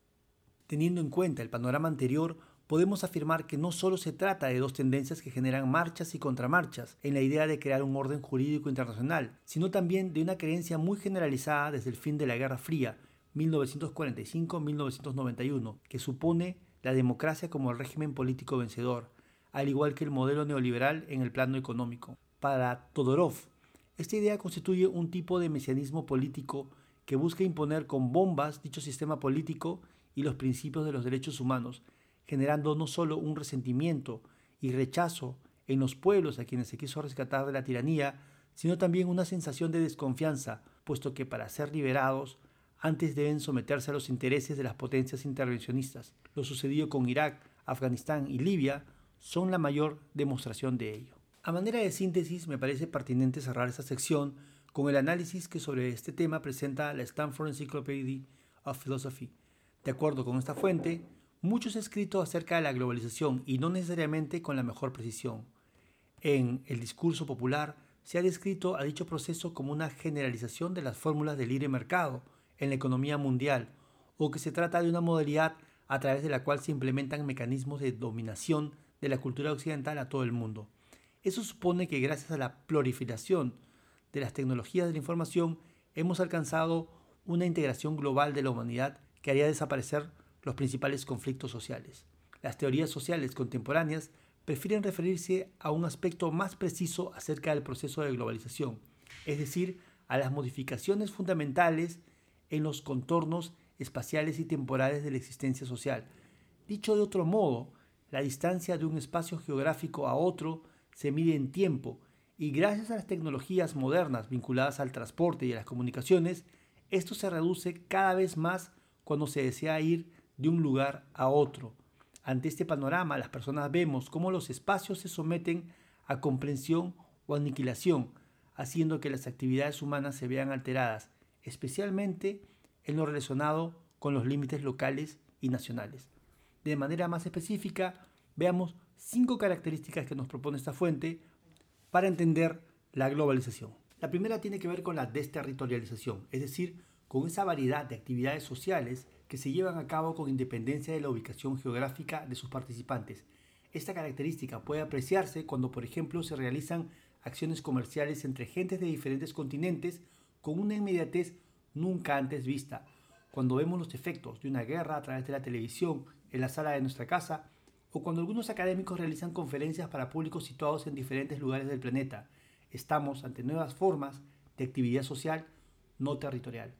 Teniendo en cuenta el panorama anterior, podemos afirmar que no solo se trata de dos tendencias que generan marchas y contramarchas en la idea de crear un orden jurídico internacional, sino también de una creencia muy generalizada desde el fin de la Guerra Fría, 1945-1991, que supone la democracia como el régimen político vencedor, al igual que el modelo neoliberal en el plano económico. Para Todorov, esta idea constituye un tipo de mesianismo político que busca imponer con bombas dicho sistema político y los principios de los derechos humanos, generando no solo un resentimiento y rechazo en los pueblos a quienes se quiso rescatar de la tiranía, sino también una sensación de desconfianza, puesto que para ser liberados antes deben someterse a los intereses de las potencias intervencionistas. Lo sucedido con Irak, Afganistán y Libia son la mayor demostración de ello. A manera de síntesis, me parece pertinente cerrar esta sección con el análisis que sobre este tema presenta la Stanford Encyclopedia of Philosophy. De acuerdo con esta fuente, mucho se ha escrito acerca de la globalización y no necesariamente con la mejor precisión. En el discurso popular se ha descrito a dicho proceso como una generalización de las fórmulas del libre mercado en la economía mundial o que se trata de una modalidad a través de la cual se implementan mecanismos de dominación de la cultura occidental a todo el mundo. Eso supone que gracias a la proliferación de las tecnologías de la información hemos alcanzado una integración global de la humanidad que haría desaparecer los principales conflictos sociales. Las teorías sociales contemporáneas prefieren referirse a un aspecto más preciso acerca del proceso de globalización, es decir, a las modificaciones fundamentales en los contornos espaciales y temporales de la existencia social. Dicho de otro modo, la distancia de un espacio geográfico a otro se mide en tiempo y gracias a las tecnologías modernas vinculadas al transporte y a las comunicaciones, esto se reduce cada vez más cuando se desea ir de un lugar a otro. Ante este panorama, las personas vemos cómo los espacios se someten a comprensión o aniquilación, haciendo que las actividades humanas se vean alteradas, especialmente en lo relacionado con los límites locales y nacionales. De manera más específica, veamos cinco características que nos propone esta fuente para entender la globalización. La primera tiene que ver con la desterritorialización, es decir, con esa variedad de actividades sociales que se llevan a cabo con independencia de la ubicación geográfica de sus participantes. Esta característica puede apreciarse cuando, por ejemplo, se realizan acciones comerciales entre gentes de diferentes continentes con una inmediatez nunca antes vista. Cuando vemos los efectos de una guerra a través de la televisión en la sala de nuestra casa, o cuando algunos académicos realizan conferencias para públicos situados en diferentes lugares del planeta, estamos ante nuevas formas de actividad social no territorial.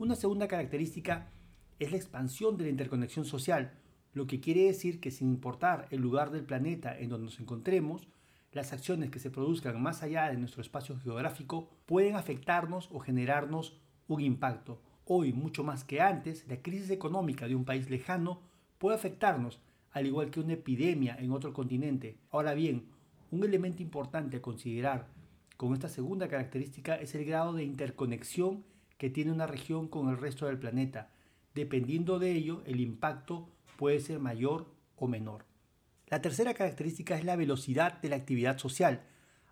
Una segunda característica es la expansión de la interconexión social, lo que quiere decir que sin importar el lugar del planeta en donde nos encontremos, las acciones que se produzcan más allá de nuestro espacio geográfico pueden afectarnos o generarnos un impacto. Hoy, mucho más que antes, la crisis económica de un país lejano puede afectarnos, al igual que una epidemia en otro continente. Ahora bien, un elemento importante a considerar con esta segunda característica es el grado de interconexión que tiene una región con el resto del planeta. Dependiendo de ello, el impacto puede ser mayor o menor. La tercera característica es la velocidad de la actividad social,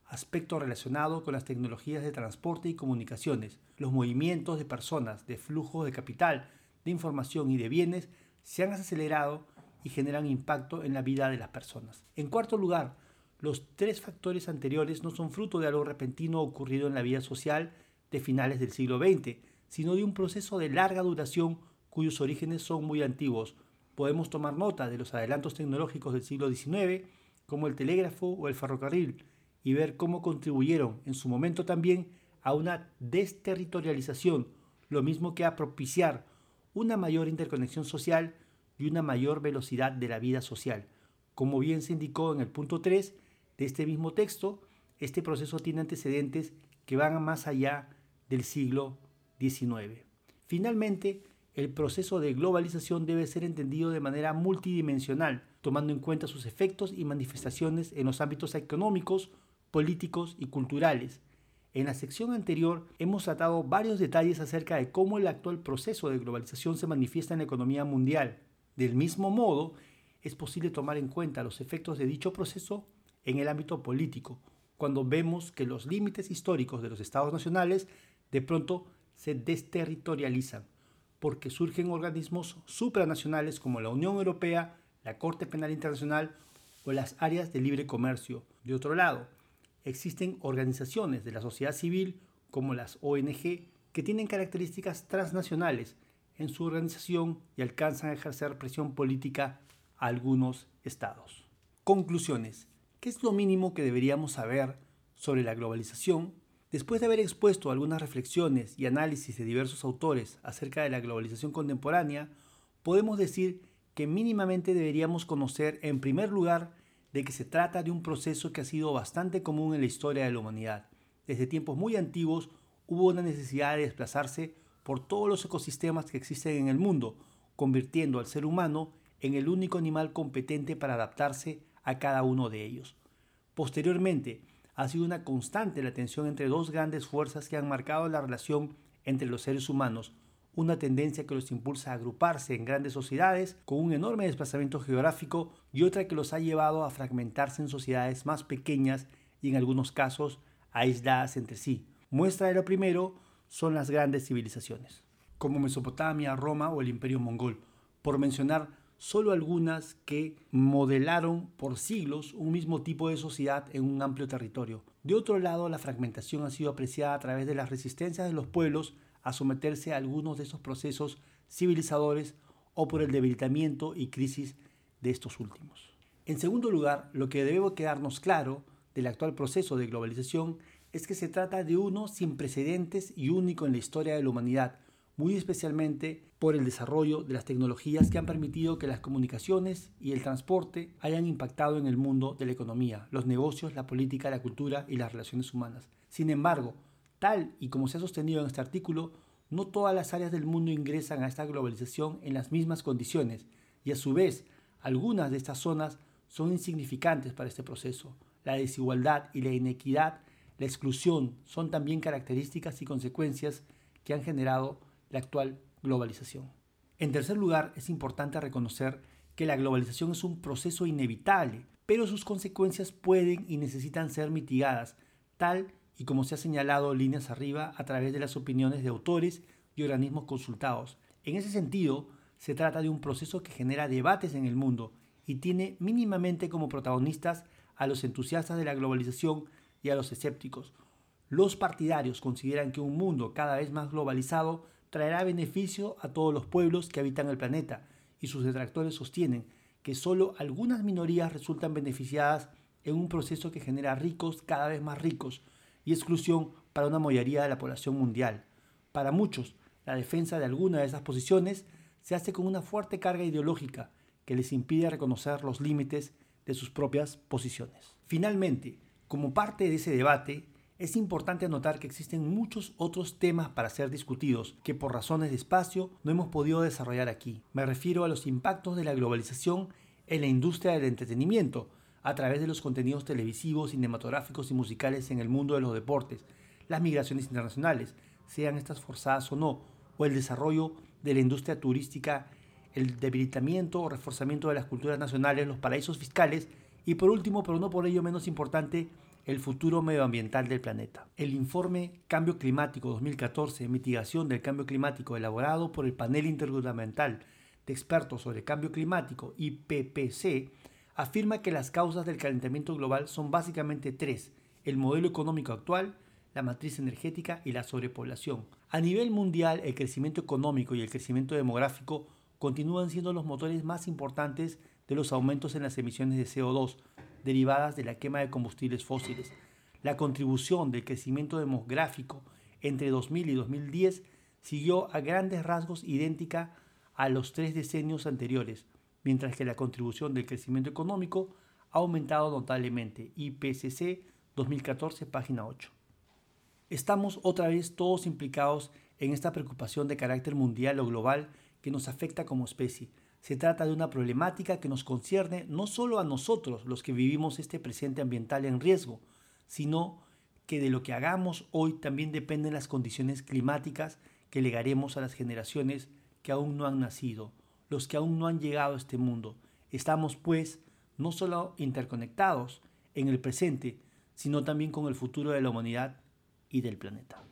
aspecto relacionado con las tecnologías de transporte y comunicaciones. Los movimientos de personas, de flujo de capital, de información y de bienes se han acelerado y generan impacto en la vida de las personas. En cuarto lugar, los tres factores anteriores no son fruto de algo repentino ocurrido en la vida social de finales del siglo XX, sino de un proceso de larga duración cuyos orígenes son muy antiguos, podemos tomar nota de los adelantos tecnológicos del siglo XIX, como el telégrafo o el ferrocarril, y ver cómo contribuyeron en su momento también a una desterritorialización, lo mismo que a propiciar una mayor interconexión social y una mayor velocidad de la vida social. Como bien se indicó en el punto 3 de este mismo texto, este proceso tiene antecedentes que van más allá del siglo XIX. Finalmente, el proceso de globalización debe ser entendido de manera multidimensional, tomando en cuenta sus efectos y manifestaciones en los ámbitos económicos, políticos y culturales. En la sección anterior hemos tratado varios detalles acerca de cómo el actual proceso de globalización se manifiesta en la economía mundial. Del mismo modo, es posible tomar en cuenta los efectos de dicho proceso en el ámbito político, cuando vemos que los límites históricos de los estados nacionales de pronto se desterritorializan porque surgen organismos supranacionales como la Unión Europea, la Corte Penal Internacional o las áreas de libre comercio. De otro lado, existen organizaciones de la sociedad civil como las ONG que tienen características transnacionales en su organización y alcanzan a ejercer presión política a algunos estados. Conclusiones. ¿Qué es lo mínimo que deberíamos saber sobre la globalización Después de haber expuesto algunas reflexiones y análisis de diversos autores acerca de la globalización contemporánea, podemos decir que mínimamente deberíamos conocer en primer lugar de que se trata de un proceso que ha sido bastante común en la historia de la humanidad. Desde tiempos muy antiguos hubo una necesidad de desplazarse por todos los ecosistemas que existen en el mundo, convirtiendo al ser humano en el único animal competente para adaptarse a cada uno de ellos. Posteriormente, ha sido una constante la tensión entre dos grandes fuerzas que han marcado la relación entre los seres humanos, una tendencia que los impulsa a agruparse en grandes sociedades con un enorme desplazamiento geográfico y otra que los ha llevado a fragmentarse en sociedades más pequeñas y en algunos casos aisladas entre sí. Muestra de lo primero son las grandes civilizaciones, como Mesopotamia, Roma o el Imperio Mongol, por mencionar solo algunas que modelaron por siglos un mismo tipo de sociedad en un amplio territorio. De otro lado, la fragmentación ha sido apreciada a través de las resistencias de los pueblos a someterse a algunos de estos procesos civilizadores o por el debilitamiento y crisis de estos últimos. En segundo lugar, lo que debe quedarnos claro del actual proceso de globalización es que se trata de uno sin precedentes y único en la historia de la humanidad, muy especialmente por el desarrollo de las tecnologías que han permitido que las comunicaciones y el transporte hayan impactado en el mundo de la economía, los negocios, la política, la cultura y las relaciones humanas. Sin embargo, tal y como se ha sostenido en este artículo, no todas las áreas del mundo ingresan a esta globalización en las mismas condiciones y a su vez algunas de estas zonas son insignificantes para este proceso. La desigualdad y la inequidad, la exclusión son también características y consecuencias que han generado la actual globalización. En tercer lugar, es importante reconocer que la globalización es un proceso inevitable, pero sus consecuencias pueden y necesitan ser mitigadas, tal y como se ha señalado líneas arriba a través de las opiniones de autores y organismos consultados. En ese sentido, se trata de un proceso que genera debates en el mundo y tiene mínimamente como protagonistas a los entusiastas de la globalización y a los escépticos. Los partidarios consideran que un mundo cada vez más globalizado traerá beneficio a todos los pueblos que habitan el planeta y sus detractores sostienen que solo algunas minorías resultan beneficiadas en un proceso que genera ricos cada vez más ricos y exclusión para una mayoría de la población mundial. Para muchos, la defensa de alguna de esas posiciones se hace con una fuerte carga ideológica que les impide reconocer los límites de sus propias posiciones. Finalmente, como parte de ese debate, es importante anotar que existen muchos otros temas para ser discutidos que por razones de espacio no hemos podido desarrollar aquí. Me refiero a los impactos de la globalización en la industria del entretenimiento, a través de los contenidos televisivos, cinematográficos y musicales en el mundo de los deportes, las migraciones internacionales, sean estas forzadas o no, o el desarrollo de la industria turística, el debilitamiento o reforzamiento de las culturas nacionales, los paraísos fiscales y por último, pero no por ello menos importante, el futuro medioambiental del planeta. El informe Cambio Climático 2014, Mitigación del Cambio Climático, elaborado por el Panel Intergubernamental de Expertos sobre Cambio Climático, IPPC, afirma que las causas del calentamiento global son básicamente tres, el modelo económico actual, la matriz energética y la sobrepoblación. A nivel mundial, el crecimiento económico y el crecimiento demográfico continúan siendo los motores más importantes de los aumentos en las emisiones de CO2 derivadas de la quema de combustibles fósiles. La contribución del crecimiento demográfico entre 2000 y 2010 siguió a grandes rasgos idéntica a los tres decenios anteriores, mientras que la contribución del crecimiento económico ha aumentado notablemente. IPCC 2014, página 8. Estamos otra vez todos implicados en esta preocupación de carácter mundial o global que nos afecta como especie. Se trata de una problemática que nos concierne no solo a nosotros, los que vivimos este presente ambiental en riesgo, sino que de lo que hagamos hoy también dependen las condiciones climáticas que legaremos a las generaciones que aún no han nacido, los que aún no han llegado a este mundo. Estamos, pues, no solo interconectados en el presente, sino también con el futuro de la humanidad y del planeta.